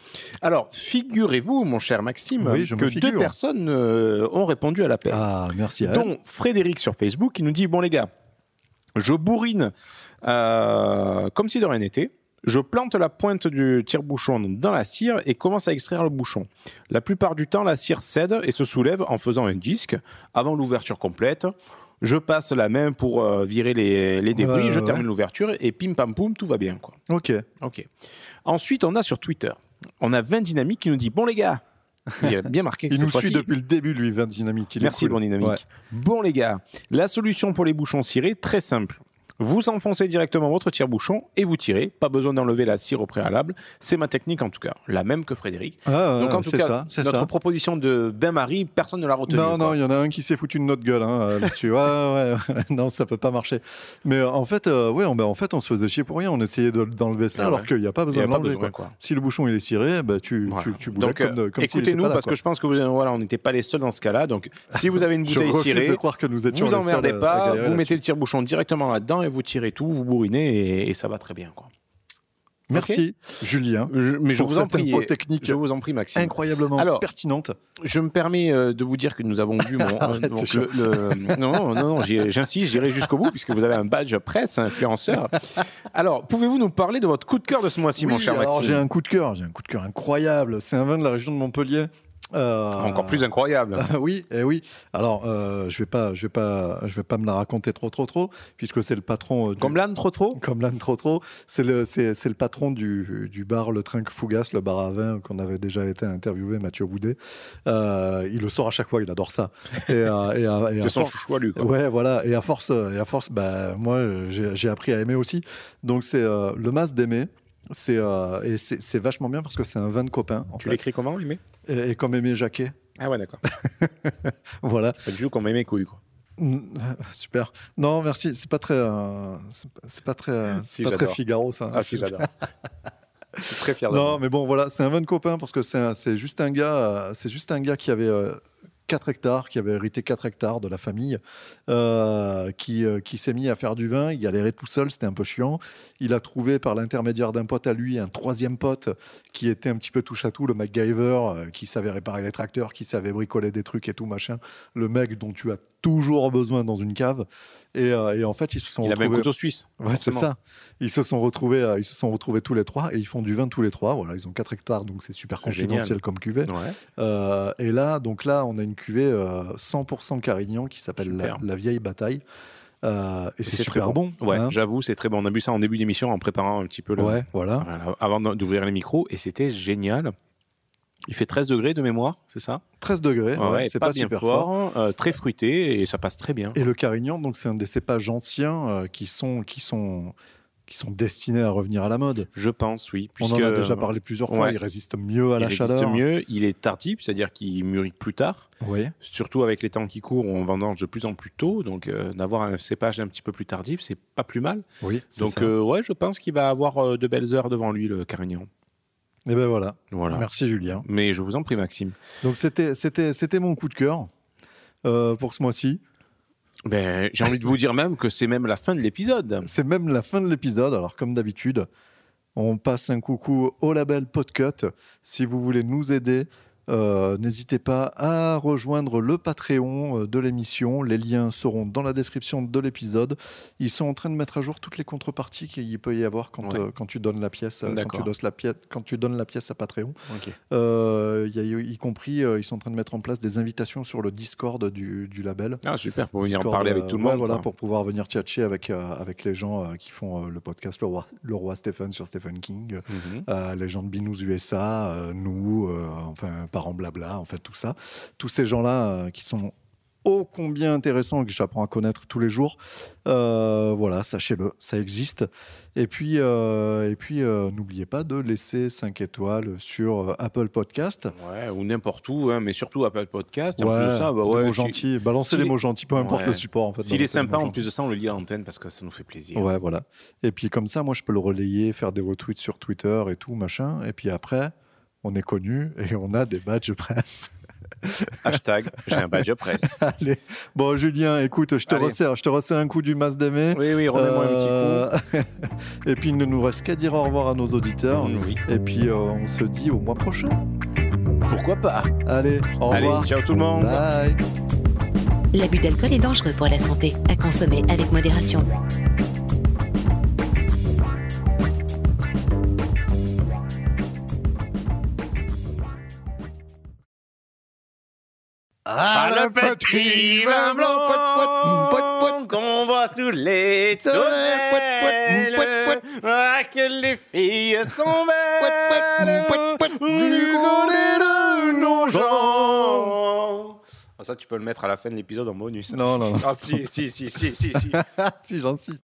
Alors, figurez-vous, mon cher Maxime, Oui, que deux personnes euh, ont répondu à l'appel. Ah, merci à dont Frédéric sur Facebook qui nous dit Bon, les gars, je bourrine comme si de rien n'était. Je plante la pointe du tire-bouchon dans la cire et commence à extraire le bouchon. La plupart du temps, la cire cède et se soulève en faisant un disque avant l'ouverture complète. Je passe la main pour euh, virer les, les débris, Ouais, je ouais, termine l'ouverture et pim pam poum, tout va bien. Quoi. Ok. Ok. Ensuite, on a sur Twitter, on a 20 dynamiques qui nous dit Bon, les gars, il a bien marqué que Il nous suit depuis le début, lui, 20 Dynamique. Il est Merci, cool. bon dynamique. Ouais. Bon, les gars, la solution pour les bouchons cirés, très simple. Vous enfoncez directement votre tire-bouchon et vous tirez. Pas besoin d'enlever la cire au préalable. C'est ma technique en tout cas, la même que Frédéric. Ah, Donc en tout cas, ça, notre ça. proposition de bain-marie, personne ne l'a retenue. Non, non, il y en a un qui s'est foutu de notre gueule hein, euh, là-dessus. Ouais, ouais, non, ça peut pas marcher. Mais euh, en fait, euh, ouais, on, bah, en fait, on se faisait chier pour rien. On essayait de- d'enlever ça Ah alors ouais. qu'il n'y a pas besoin de l'enlever. besoin. quoi. Quoi. Si le bouchon il est ciré, bah, tu, Voilà. tu, tu Donc, comme, euh, comme écoutez-nous parce que je pense que vous- voilà, on n'était pas les seuls dans ce cas-là. Donc, si vous avez une bouteille cirée, de croire que nous étions vous emmerdez pas, vous mettez le tire-bouchon directement là-dedans et vous tirez tout, vous bourrinez et, et ça va très bien. Quoi. Merci, Julien. Je- mais je vous en prie, technique je vous en prie, Maxime. Incroyablement Alors, pertinente. Je me permets euh, de vous dire que nous avons vu mon. Arrête, donc c'est le- le- non, non, non, j'insiste, j'irai jusqu'au bout puisque vous avez un badge presse, influenceur. Alors, pouvez-vous nous parler de votre coup de cœur de ce mois-ci, mon cher alors, Maxime? j'ai un coup de cœur, j'ai un coup de cœur incroyable. C'est un vin de la région de Montpellier. Euh, Encore plus incroyable. Oui, et oui. Alors, euh, je vais pas, je vais pas, je vais pas me la raconter trop, trop, trop, puisque c'est le patron. euh, du- Comme l'âne trop trop Comme l'âne trop, trop. C'est le, c'est, c'est le patron du, du bar Le Trinque Fougas, le bar à vin qu'on avait déjà été interviewé, Mathieu Boudet. Euh, il le sort à chaque fois, il adore ça. Et, euh, et à- et à C'est son force- chouchou à lui. Quoi. Ouais, voilà. Et à force, et à force, bah, moi, j'ai, j'ai appris à aimer aussi. Donc, c'est euh, le mas d'aimer. C'est, euh, et c'est, vachement bien parce que c'est un vin de copain. en Tu l'écris comment, Aimé Et, et comme Aimé Jacquet. Ah ouais, d'accord. Voilà. Pas du tout comme Aimé couille. Quoi. Mm, Super. Non, merci. C'est pas très, euh, c'est pas- très, euh, Si, pas très. Figaro ça. Ah si, j'adore. Je suis très fier de Non, mais bon, voilà, c'est un vin de copain parce que c'est juste un gars, euh, c'est juste un gars qui avait euh, 4 hectares, qui avait hérité 4 hectares de la famille, euh, qui, euh, qui s'est mis à faire du vin. Il galérait tout seul, c'était un peu chiant. Il a trouvé par l'intermédiaire d'un pote à lui un troisième pote qui était un petit peu touche à tout, le MacGyver, euh, qui savait réparer les tracteurs, qui savait bricoler des trucs et tout machin. Le mec dont tu as toujours besoin dans une cave. Et, euh, et en fait, ils se sont Il avait un retrouvés- couteau suisse. Ouais, c'est ça. Ils se sont retrouvés, euh, ils se sont retrouvés tous les trois et ils font du vin tous les trois. Voilà, ils ont 4 hectares, donc c'est super confidentiel génial. comme cuvée. Ouais. Euh, et là, donc là, on a une cuvée euh, 100% Carignan qui s'appelle la, vieille bataille. Euh, et c'est c'est super très bon. Ouais, hein. j'avoue, c'est très bon. On a bu ça en début d'émission en préparant un petit peu le. ouais. Voilà, avant d'ouvrir les micros et c'était génial. Il fait 13 degrés de mémoire, c'est ça? 13 degrés, Ouais, ouais, ouais, c'est pas, pas, bien super fort, fort. euh, très fruité et ça passe très bien. Et le Carignan, donc c'est un des cépages anciens euh, qui sont qui sont qui sont destinés à revenir à la mode. Je pense, oui. On en a déjà parlé plusieurs fois. ouais. Il résiste mieux à il la résiste chaleur. mieux, il est tardif, c'est-à-dire qu'il mûrit plus tard, Oui. surtout avec les temps qui courent, on vendange de plus en plus tôt, donc euh, d'avoir un cépage un petit peu plus tardif, c'est pas plus mal. Oui. Donc ça. ouais, je pense qu'il va avoir de belles heures devant lui, le Carignan. Et ben voilà. Voilà. Merci Julien. Mais je vous en prie, Maxime. Donc c'était c'était c'était mon coup de cœur euh, pour ce mois-ci. Ben, j'ai envie de vous dire même que c'est même la fin de l'épisode. C'est même la fin de l'épisode. Alors comme d'habitude, on passe un coucou au label Podcut. Si vous voulez nous aider, Euh, N'hésitez pas à rejoindre le Patreon euh, de l'émission. Les liens seront dans la description de l'épisode. Ils sont en train de mettre à jour toutes les contreparties qu'il peut y avoir quand, Ouais. euh, quand tu donnes la pièce, quand tu, donnes la pièce, quand tu donnes la pièce à Patreon. Euh, y a, y compris, ils sont en train de mettre en place des invitations sur le Discord du, du label. Ah, super, pour venir en parler avec tout le ouais, monde. voilà, pour pouvoir venir tchatcher avec, avec les gens qui font le podcast Le Roi, le Roi Stephen sur Stephen King, Mhm. les gens de Binous USA, nous, enfin, Parents Blabla, en fait, tout ça. Tous ces gens-là euh, qui sont ô combien intéressants et que j'apprends à connaître tous les jours. Euh, voilà, sachez-le, ça existe. Et puis, euh, et puis n'oubliez pas de laisser 5 étoiles sur Apple Podcast. Ouais, ou n'importe où, hein, mais surtout Apple Podcast. Ça, bah mots gentils, balancez est- mots gentils, peu importe le support. En fait, S'il est sympa, en plus de ça, on le lit à l'antenne parce que ça nous fait plaisir. Ouais, voilà. Et puis comme ça, moi, je peux le relayer, faire des retweets sur Twitter et tout, machin. Et puis après, on est connu et on a des badges presse. Hashtag, j'ai un badge presse. Allez. Bon, Julien, écoute, je te Allez. resserre, je te resserre un coup du mas d'aimer. Oui, oui, remets-moi un petit coup. Euh, et puis, il ne nous reste qu'à dire au revoir à nos auditeurs. Mm, oui. Et puis, euh, on se dit au mois prochain. Pourquoi pas Allez, au Allez, revoir. ciao tout le monde. Bye. L'abus d'alcool est dangereux pour la santé, à consommer avec modération. Ah, le petit vin blanc qu'on voit sous les tonnelles. Ah, que les filles sont belles. Du côté de nos gens. Ah, ça, tu peux le mettre à la fin de l'épisode en bonus. Non, non. Ah, si, si, si, si, si, si. si, j'insiste.